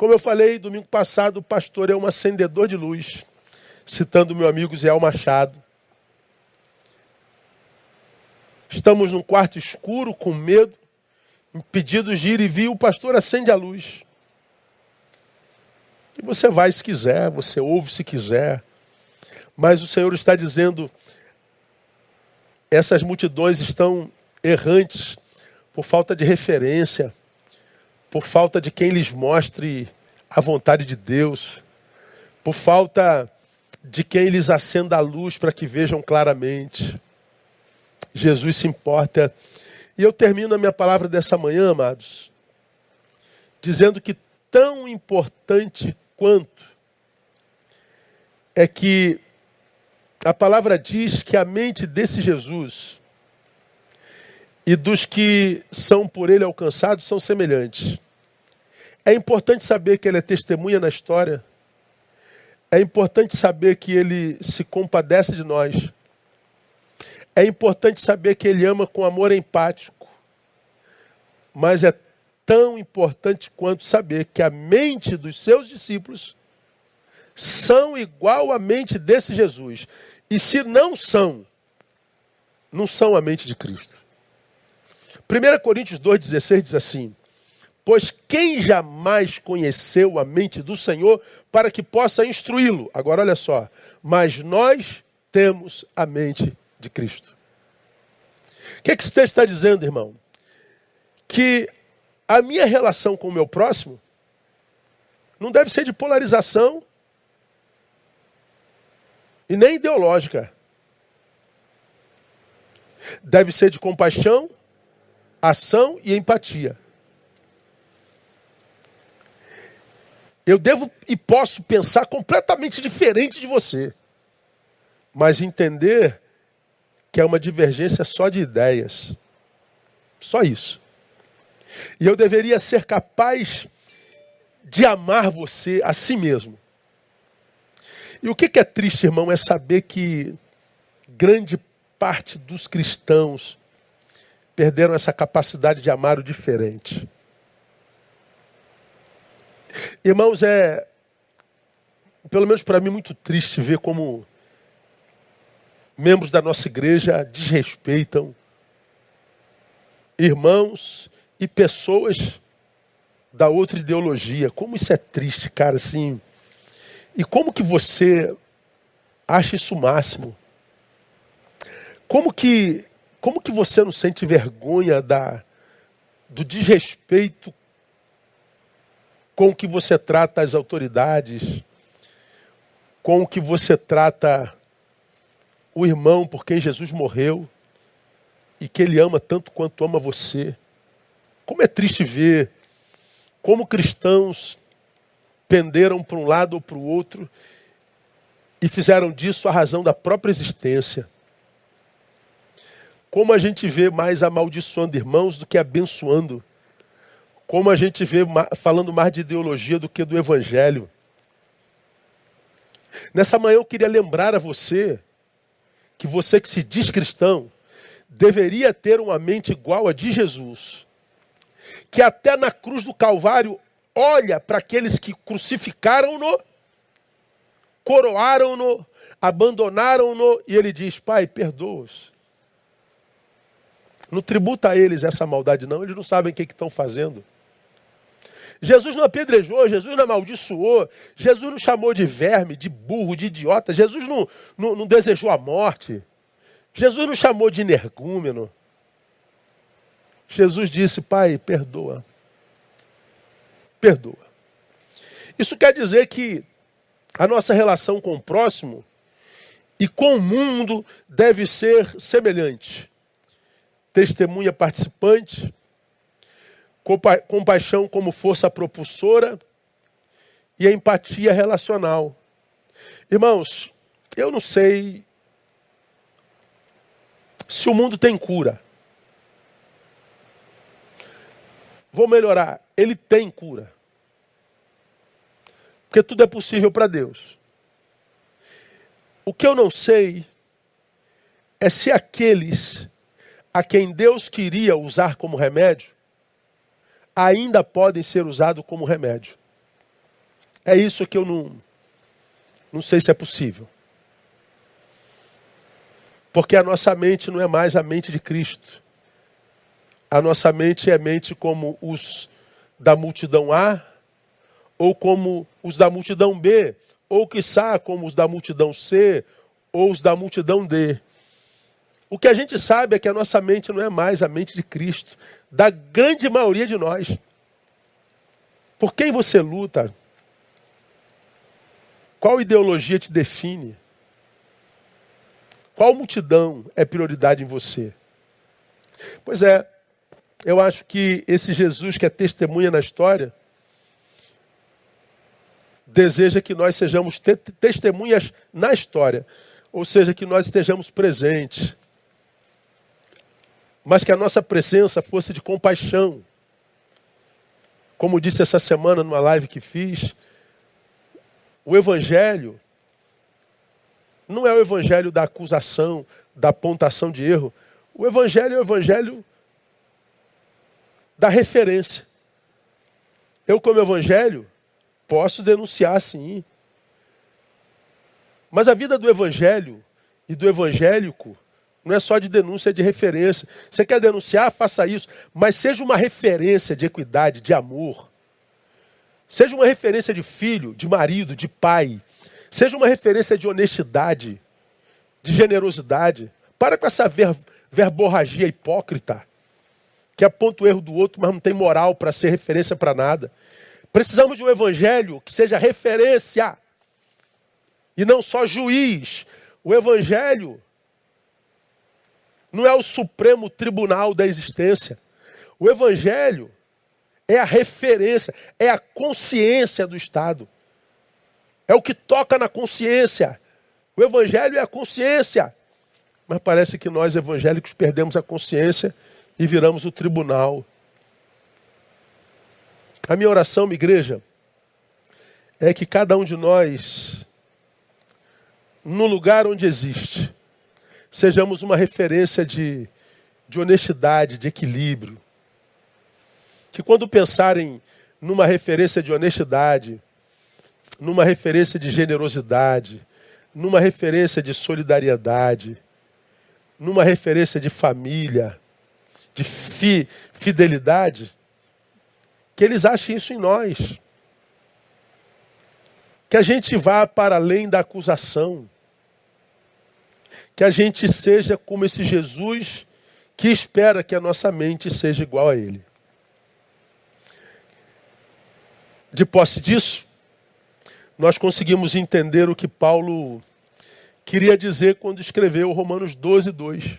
Como eu falei domingo passado, o pastor é um acendedor de luz, citando meu amigo Zé Machado. Estamos num quarto escuro, com medo, impedidos de ir e vir, o pastor acende a luz. E você vai se quiser, você ouve se quiser. Mas o Senhor está dizendo: essas multidões estão errantes por falta de referência, por falta de quem lhes mostre a vontade de Deus, por falta de quem lhes acenda a luz para que vejam claramente. Jesus se importa. E eu termino a minha palavra dessa manhã, amados, dizendo que tão importante quanto é que a palavra diz que a mente desse Jesus e dos que são por ele alcançados são semelhantes. É importante saber que ele é testemunha na história. É importante saber que ele se compadece de nós. É importante saber que ele ama com amor empático. Mas é tão importante quanto saber que a mente dos seus discípulos são igual à mente desse Jesus. E se não são, não são a mente de Cristo. 1 Coríntios 2,16 diz assim: Pois quem jamais conheceu a mente do Senhor para que possa instruí-lo? Agora olha só, mas nós temos a mente de Cristo. O que, é que esse texto está dizendo, irmão? Que a minha relação com o meu próximo não deve ser de polarização e nem ideológica. Deve ser de compaixão, ação e empatia. Eu devo e posso pensar completamente diferente de você, mas entender que é uma divergência só de ideias. Só isso. E eu deveria ser capaz de amar você a si mesmo. E o que é triste, irmão, é saber que grande parte dos cristãos perderam essa capacidade de amar o diferente. Irmãos, é, pelo menos para mim, muito triste ver como membros da nossa igreja desrespeitam irmãos e pessoas da outra ideologia. Como isso é triste, cara, assim. E como que você acha isso o máximo? Como que como que você não sente vergonha da do desrespeito com que você trata as autoridades, com que você trata o irmão por quem Jesus morreu e que ele ama tanto quanto ama você. Como é triste ver como cristãos penderam para um lado ou para o outro e fizeram disso a razão da própria existência. Como a gente vê mais amaldiçoando irmãos do que abençoando. Como a gente vê falando mais de ideologia do que do evangelho. Nessa manhã eu queria lembrar a você que você que se diz cristão deveria ter uma mente igual a de Jesus, que até na cruz do Calvário olha para aqueles que crucificaram-no, coroaram-no, abandonaram-no, e ele diz: Pai, perdoa-os. Não tributa a eles essa maldade, não, eles não sabem o que estão fazendo. Jesus não apedrejou, Jesus não amaldiçoou, Jesus não chamou de verme, de burro, de idiota, Jesus não, não, não desejou a morte, Jesus não chamou de energúmeno. Jesus disse, Pai, perdoa. Perdoa. Isso quer dizer que a nossa relação com o próximo e com o mundo deve ser semelhante. Testemunha participante, compaixão como força propulsora e a empatia relacional. Irmãos, eu não sei se o mundo tem cura. Vou melhorar. Ele tem cura. Porque tudo é possível para Deus. O que eu não sei é se aqueles a quem Deus queria usar como remédio ainda podem ser usados como remédio. É isso que eu não, não sei se é possível. Porque a nossa mente não é mais a mente de Cristo. A nossa mente é mente como os da multidão A, ou como os da multidão B, ou quiçá como os da multidão C, ou os da multidão D. O que a gente sabe é que a nossa mente não é mais a mente de Cristo, da grande maioria de nós. Por quem você luta? Qual ideologia te define? Qual multidão é prioridade em você? Pois é, eu acho que esse Jesus que é testemunha na história, deseja que nós sejamos te testemunhas na história, ou seja, que nós estejamos presentes, mas que a nossa presença fosse de compaixão. Como disse essa semana numa live que fiz, o Evangelho não é o Evangelho da acusação, da apontação de erro. O Evangelho é o Evangelho da referência. Eu, como Evangelho, posso denunciar sim. Mas a vida do Evangelho e do evangélico não é só de denúncia, é de referência. Você quer denunciar? Faça isso. Mas seja uma referência de equidade, de amor. Seja uma referência de filho, de marido, de pai. Seja uma referência de honestidade, de generosidade. Para com essa ver, verborragia hipócrita, que aponta o erro do outro, mas não tem moral para ser referência para nada. Precisamos de um evangelho que seja referência e não só juiz. O evangelho não é o supremo tribunal da existência. O Evangelho é a referência, é a consciência do Estado. É o que toca na consciência. O Evangelho é a consciência. Mas parece que nós evangélicos perdemos a consciência e viramos o tribunal. A minha oração, minha igreja, é que cada um de nós, no lugar onde existe, sejamos uma referência de, de honestidade, de equilíbrio. Que quando pensarem numa referência de honestidade, numa referência de generosidade, numa referência de solidariedade, numa referência de família, de fi, fidelidade, que eles achem isso em nós. Que a gente vá para além da acusação que a gente seja como esse Jesus que espera que a nossa mente seja igual a Ele. De posse disso, nós conseguimos entender o que Paulo queria dizer quando escreveu Romanos 12, 2.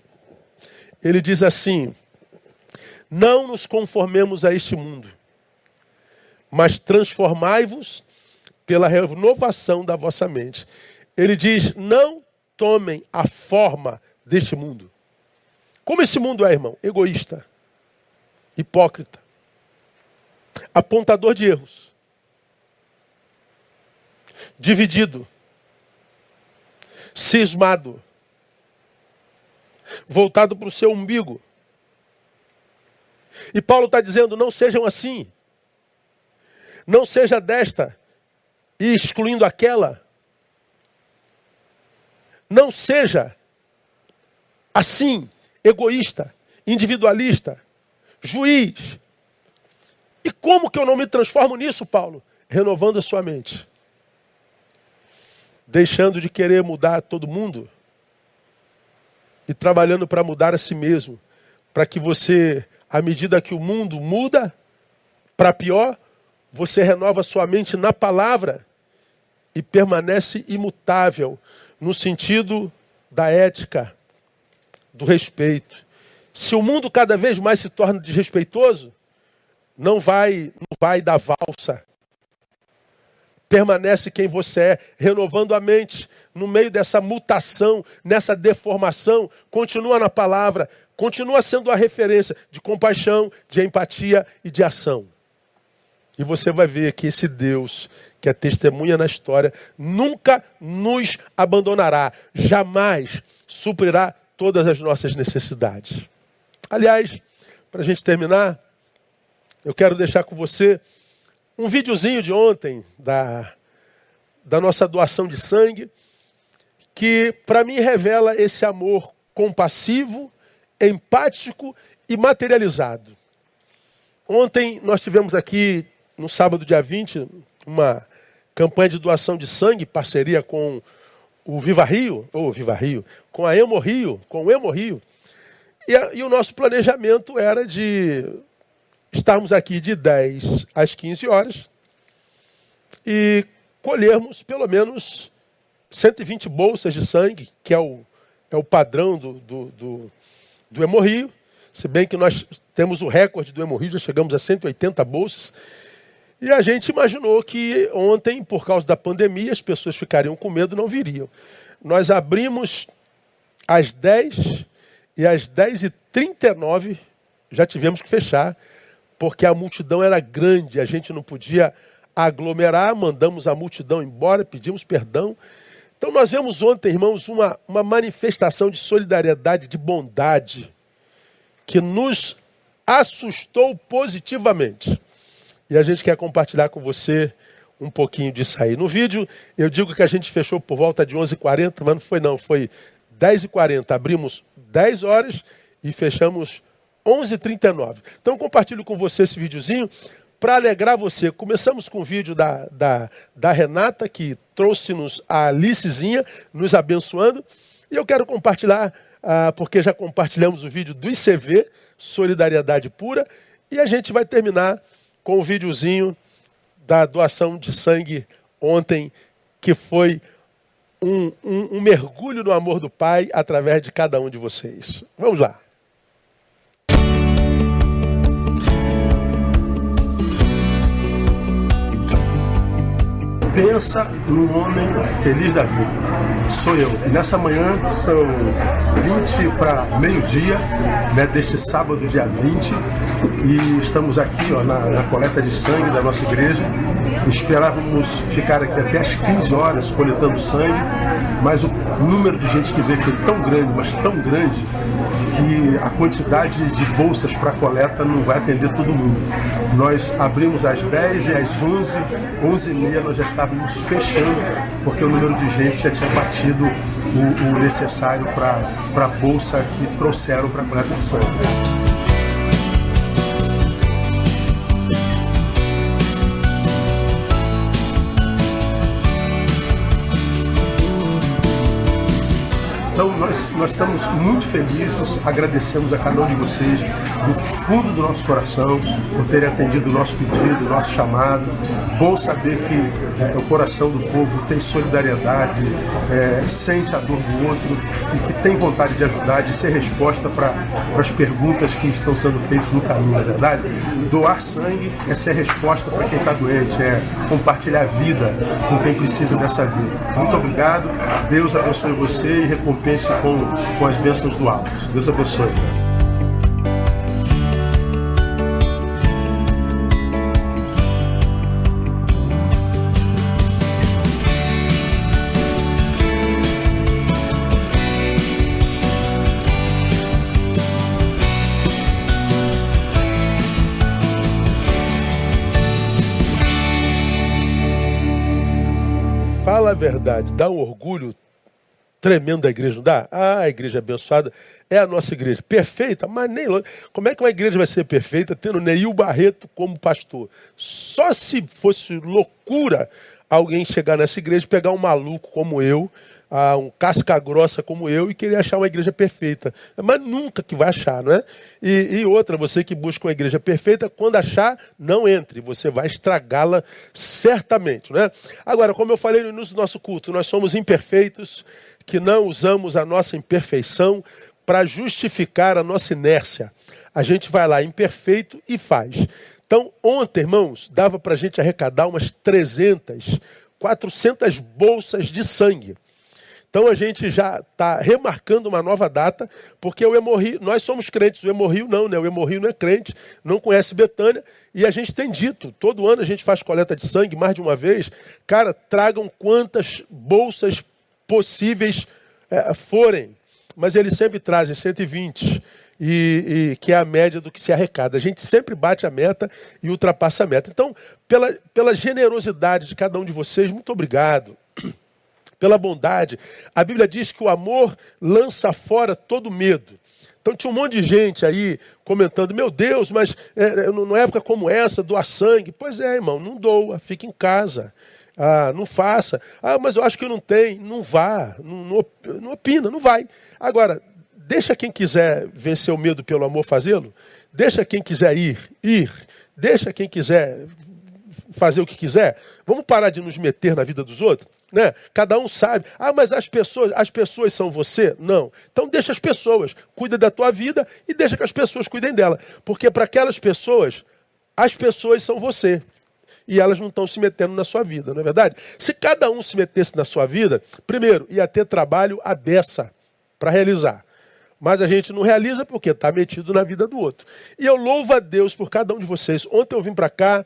Ele diz assim: Não nos conformemos a este mundo, mas transformai-vos pela renovação da vossa mente. Ele diz: Não tomem a forma deste mundo. Como esse mundo é, irmão? Egoísta, hipócrita, apontador de erros, dividido, cismado, voltado para o seu umbigo. E Paulo está dizendo: não sejam assim, não seja desta e excluindo aquela. Não seja assim, egoísta, individualista, juiz. E como que eu não me transformo nisso, Paulo? Renovando a sua mente. Deixando de querer mudar todo mundo e trabalhando para mudar a si mesmo, para que você, à medida que o mundo muda para pior, você renova sua mente na palavra e permanece imutável, no sentido da ética, do respeito. se o mundo cada vez mais se torna desrespeitoso, não vai, não vai dar valsa. Permanece quem você é, renovando a mente no meio dessa mutação, nessa deformação. Continua na palavra, continua sendo a referência de compaixão, de empatia e de ação. E você vai ver que esse Deus, que é testemunha na história, nunca nos abandonará, jamais suprirá todas as nossas necessidades. Aliás, para a gente terminar, eu quero deixar com você um videozinho de ontem da, da nossa doação de sangue, que para mim revela esse amor compassivo, empático e materializado. Ontem nós tivemos aqui, no sábado, dia 20, uma campanha de doação de sangue, parceria com o Viva Rio, ou Viva Rio, com a Emo Rio, com o Emo Rio. E, a, e o nosso planejamento era de estarmos aqui de 10 às 15 horas e colhermos pelo menos 120 bolsas de sangue, que é o, é o padrão do, do, do, do. Se bem que nós temos o recorde do hemorrio, já chegamos a 180 bolsas. E a gente imaginou que ontem, por causa da pandemia, as pessoas ficariam com medo e não viriam. Nós abrimos às 10 e às 10h39 já tivemos que fechar, porque a multidão era grande, a gente não podia aglomerar, mandamos a multidão embora, pedimos perdão. Então nós vemos ontem, irmãos, uma, uma manifestação de solidariedade, de bondade, que nos assustou positivamente. E a gente quer compartilhar com você um pouquinho disso aí. No vídeo, eu digo que a gente fechou por volta de 11h40, mas não foi não, foi 10h40. Abrimos 10 horas e fechamos 11h39. Então compartilho com você esse videozinho para alegrar você. Começamos com o vídeo da, da, da Renata, que trouxe-nos a Alicezinha, nos abençoando. E eu quero compartilhar, ah, porque já compartilhamos o vídeo do ICV, Solidariedade Pura, e a gente vai terminar com o videozinho da doação de sangue ontem, que foi um, um, um mergulho no amor do Pai através de cada um de vocês. Vamos lá. pensa num homem feliz da vida. Sou eu. E nessa manhã são 20 para meio-dia, né, deste sábado, dia 20, e estamos aqui ó, na, na coleta de sangue da nossa igreja. Esperávamos ficar aqui até as 15 horas coletando sangue, mas o número de gente que veio foi tão grande, mas tão grande, que a quantidade de bolsas para coleta não vai atender todo mundo. Nós abrimos às 10 e às 11, 11 e meia nós já estávamos fechando, porque o número de gente já tinha batido o, o necessário para a bolsa que trouxeram para a coleta de sangue. Então nós, nós estamos muito felizes, agradecemos a cada um de vocês do fundo do nosso coração por terem atendido o nosso pedido, o nosso chamado. Bom saber que é, o coração do povo tem solidariedade, é, sente a dor do outro e que tem vontade de ajudar, de ser resposta para as perguntas que estão sendo feitas no caminho, na é verdade? Doar sangue é ser resposta para quem está doente, é compartilhar a vida com quem precisa dessa vida. Muito obrigado, Deus abençoe você e pense com, com as bênçãos do alto. Deus abençoe. Fala a verdade, dá um orgulho tremendo da igreja, não dá? Ah, a igreja abençoada é a nossa igreja. Perfeita, mas nem longe. Como é que uma igreja vai ser perfeita tendo Neil Barreto como pastor? Só se fosse loucura alguém chegar nessa igreja, pegar um maluco como eu, ah, um casca grossa como eu e querer achar uma igreja perfeita. Mas nunca que vai achar, não é? E, e outra, você que busca uma igreja perfeita, quando achar, não entre. Você vai estragá-la certamente, não é? Agora, como eu falei no início do nosso culto, nós somos imperfeitos, que não usamos a nossa imperfeição para justificar a nossa inércia. A gente vai lá imperfeito e faz. Então, ontem, irmãos, dava para a gente arrecadar umas 300, 400 bolsas de sangue. Então a gente já está remarcando uma nova data, porque o Hemorrio, nós somos crentes, o Hemorrio não, né? O Hemorrio não é crente, não conhece Betânia, e a gente tem dito, todo ano a gente faz coleta de sangue, mais de uma vez, cara, tragam quantas bolsas possíveis é, forem, mas eles sempre trazem 120, e, e, que é a média do que se arrecada. A gente sempre bate a meta e ultrapassa a meta. Então, pela, pela generosidade de cada um de vocês, muito obrigado pela bondade. A Bíblia diz que o amor lança fora todo medo. Então tinha um monte de gente aí comentando, meu Deus, mas é, é numa época como essa, doar sangue. Pois é, irmão, não doa, fica em casa. Ah, não faça. Ah, mas eu acho que não tem. Não vá, não, não, não opina, não vai. Agora, deixa quem quiser vencer o medo pelo amor fazê-lo. Deixa quem quiser ir, ir. Deixa quem quiser fazer o que quiser. Vamos parar de nos meter na vida dos outros? Né? Cada um sabe. Ah, mas as pessoas, as pessoas são você? Não. Então deixa as pessoas, cuida da tua vida e deixa que as pessoas cuidem dela. Porque para aquelas pessoas, as pessoas são você. E elas não estão se metendo na sua vida, não é verdade? Se cada um se metesse na sua vida, primeiro, ia ter trabalho à beça para realizar. Mas a gente não realiza porque está metido na vida do outro. E eu louvo a Deus por cada um de vocês. Ontem eu vim para cá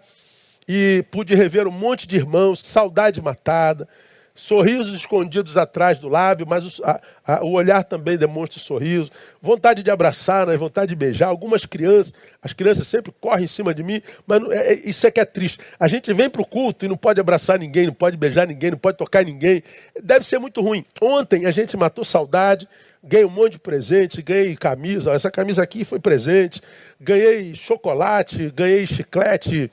e pude rever um monte de irmãos, saudade matada sorrisos escondidos atrás do lábio, mas o, a, a, o olhar também demonstra sorriso, vontade de abraçar, né? vontade de beijar. Algumas crianças, as crianças sempre correm em cima de mim, mas não, é, é, isso é que é triste. A gente vem para o culto e não pode abraçar ninguém, não pode beijar ninguém, não pode tocar ninguém. Deve ser muito ruim. Ontem a gente matou saudade, ganhei um monte de presente, ganhei camisa, essa camisa aqui foi presente, ganhei chocolate, ganhei chiclete,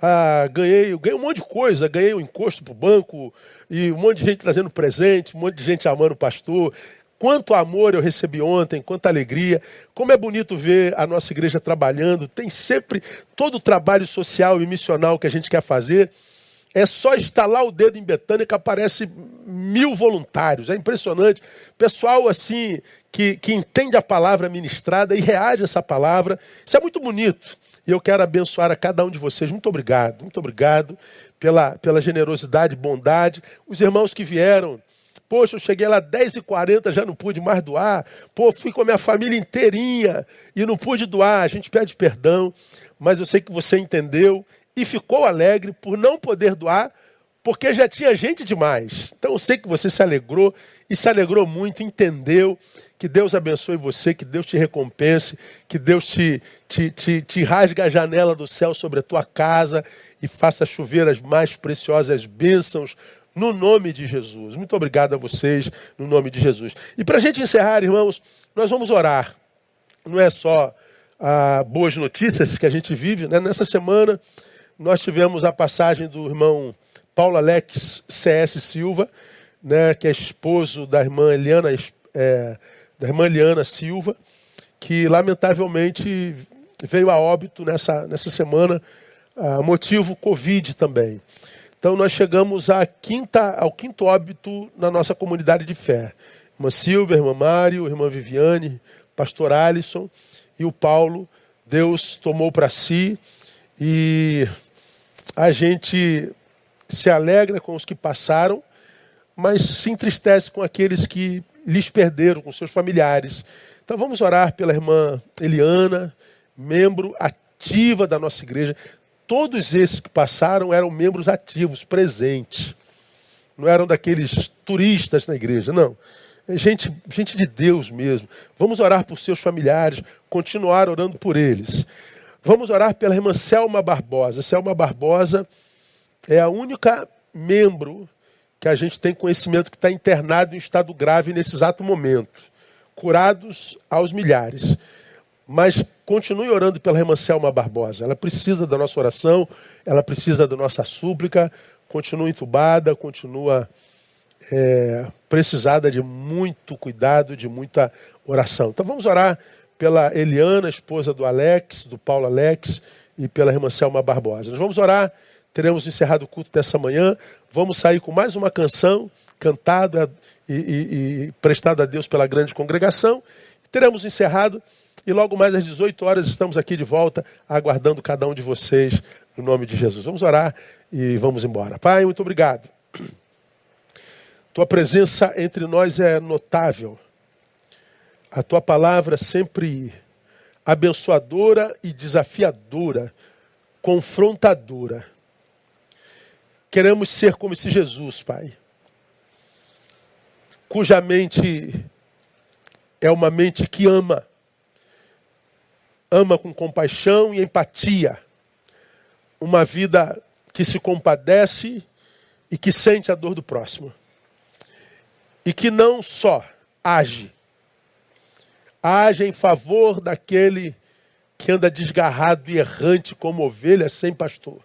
ah, ganhei, ganhei um monte de coisa, ganhei um encosto para o banco, e um monte de gente trazendo presente, um monte de gente amando o pastor. Quanto amor eu recebi ontem, quanta alegria. Como é bonito ver a nossa igreja trabalhando. Tem sempre todo o trabalho social e missional que a gente quer fazer. É só instalar o dedo em Betânia que aparece mil voluntários. É impressionante. Pessoal assim que, que entende a palavra ministrada e reage a essa palavra. Isso é muito bonito. E eu quero abençoar a cada um de vocês. Muito obrigado, muito obrigado pela, pela generosidade, bondade. Os irmãos que vieram, poxa, eu cheguei lá 10h40, já não pude mais doar. Pô, fui com a minha família inteirinha e não pude doar. A gente pede perdão, mas eu sei que você entendeu e ficou alegre por não poder doar, porque já tinha gente demais. Então eu sei que você se alegrou e se alegrou muito, entendeu que Deus abençoe você, que Deus te recompense, que Deus te, te, te, te rasgue a janela do céu sobre a tua casa e faça chover as mais preciosas bênçãos no nome de Jesus. Muito obrigado a vocês, no nome de Jesus. E para a gente encerrar, irmãos, nós vamos orar. Não é só ah, boas notícias que a gente vive. Né? Nessa semana, nós tivemos a passagem do irmão Paulo Alex C.S. Silva, né, que é esposo da irmã Eliana é, da irmã Eliana Silva, que lamentavelmente veio a óbito nessa, nessa semana, a motivo Covid também. Então nós chegamos à quinta, ao quinto óbito na nossa comunidade de fé. Irmã Silvia, irmã Mário, irmã Viviane, pastor Alisson e o Paulo, Deus tomou para si e a gente se alegra com os que passaram, mas se entristece com aqueles que lhes perderam, com seus familiares. Então vamos orar pela irmã Eliana, membro ativa da nossa igreja. Todos esses que passaram eram membros ativos, presentes. Não eram daqueles turistas na igreja, não. É gente, gente de Deus mesmo. Vamos orar por seus familiares, continuar orando por eles. Vamos orar pela irmã Selma Barbosa. Selma Barbosa é a única membro que a gente tem conhecimento que está internado em estado grave nesse exato momento. Curados aos milhares. Mas continue orando pela irmã Selma Barbosa. Ela precisa da nossa oração, ela precisa da nossa súplica. Continua entubada, continua é, precisada de muito cuidado, de muita oração. Então vamos orar pela Eliana, esposa do Alex, do Paulo Alex, e pela irmã Selma Barbosa. Nós vamos orar teremos encerrado o culto dessa manhã. Vamos sair com mais uma canção cantada e, e, e prestada a Deus pela grande congregação. teremos encerrado e logo mais às 18 horas estamos aqui de volta, aguardando cada um de vocês, no nome de Jesus. Vamos orar e vamos embora. Pai, muito obrigado. Tua presença entre nós é notável. A tua palavra sempre abençoadora e desafiadora, confrontadora. Queremos ser como esse Jesus, Pai, cuja mente é uma mente que ama, ama com compaixão e empatia, uma vida que se compadece e que sente a dor do próximo e que não só age, age em favor daquele que anda desgarrado e errante como ovelha sem pastor.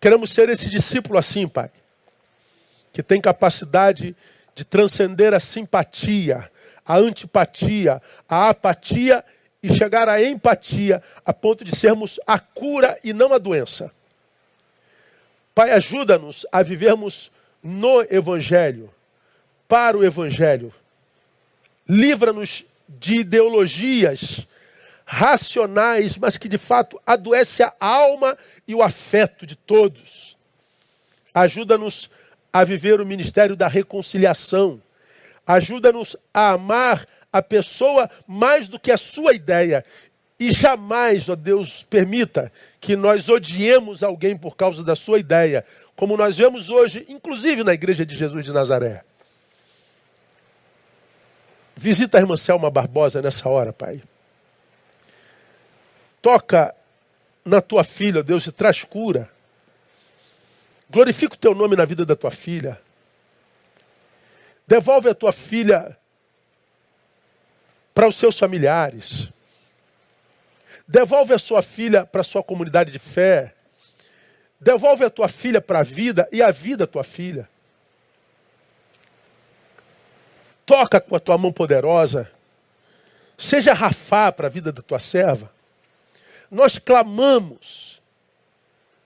Queremos ser esse discípulo assim, Pai, que tem capacidade de transcender a simpatia, a antipatia, a apatia e chegar à empatia, a ponto de sermos a cura e não a doença. Pai, ajuda-nos a vivermos no Evangelho, para o Evangelho. Livra-nos de ideologias racionais, mas que de fato adoece a alma e o afeto de todos. Ajuda-nos a viver o ministério da reconciliação. Ajuda-nos a amar a pessoa mais do que a sua ideia. E jamais, ó Deus, permita que nós odiemos alguém por causa da sua ideia, como nós vemos hoje, inclusive na igreja de Jesus de Nazaré. Visita a irmã Selma Barbosa nessa hora, Pai. Toca na tua filha, Deus, e traz cura. Glorifica o teu nome na vida da tua filha. Devolve a tua filha para os seus familiares. Devolve a sua filha para a sua comunidade de fé. Devolve a tua filha para a vida e a vida a tua filha. Toca com a tua mão poderosa. Seja rafá para a vida da tua serva. Nós clamamos,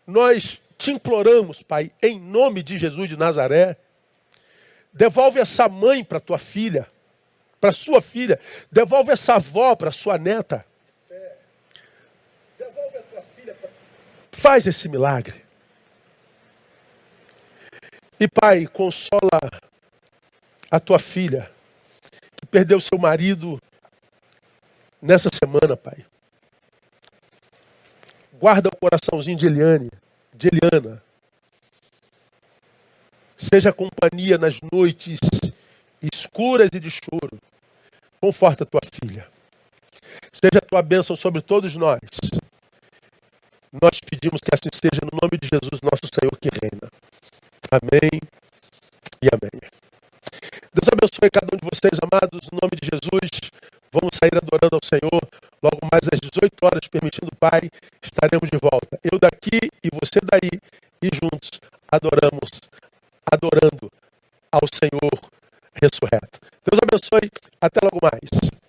nós te imploramos, Pai, em nome de Jesus de Nazaré. Devolve essa mãe para tua filha, para sua filha. Devolve essa avó para sua neta. Faz esse milagre. E Pai, consola a tua filha, que perdeu seu marido nessa semana, Pai. Guarda o coraçãozinho de Eliane, de Eliana. Seja companhia nas noites escuras e de choro. Conforta tua filha. Seja a tua bênção sobre todos nós. Nós pedimos que assim seja no nome de Jesus, nosso Senhor que reina. Amém e amém. Deus abençoe cada um de vocês, amados, no nome de Jesus. Vamos sair adorando ao Senhor. Logo mais às 18 horas, permitindo o Pai, estaremos de volta. Eu daqui e você daí, e juntos adoramos, adorando ao Senhor ressurreto. Deus abençoe. Até logo mais.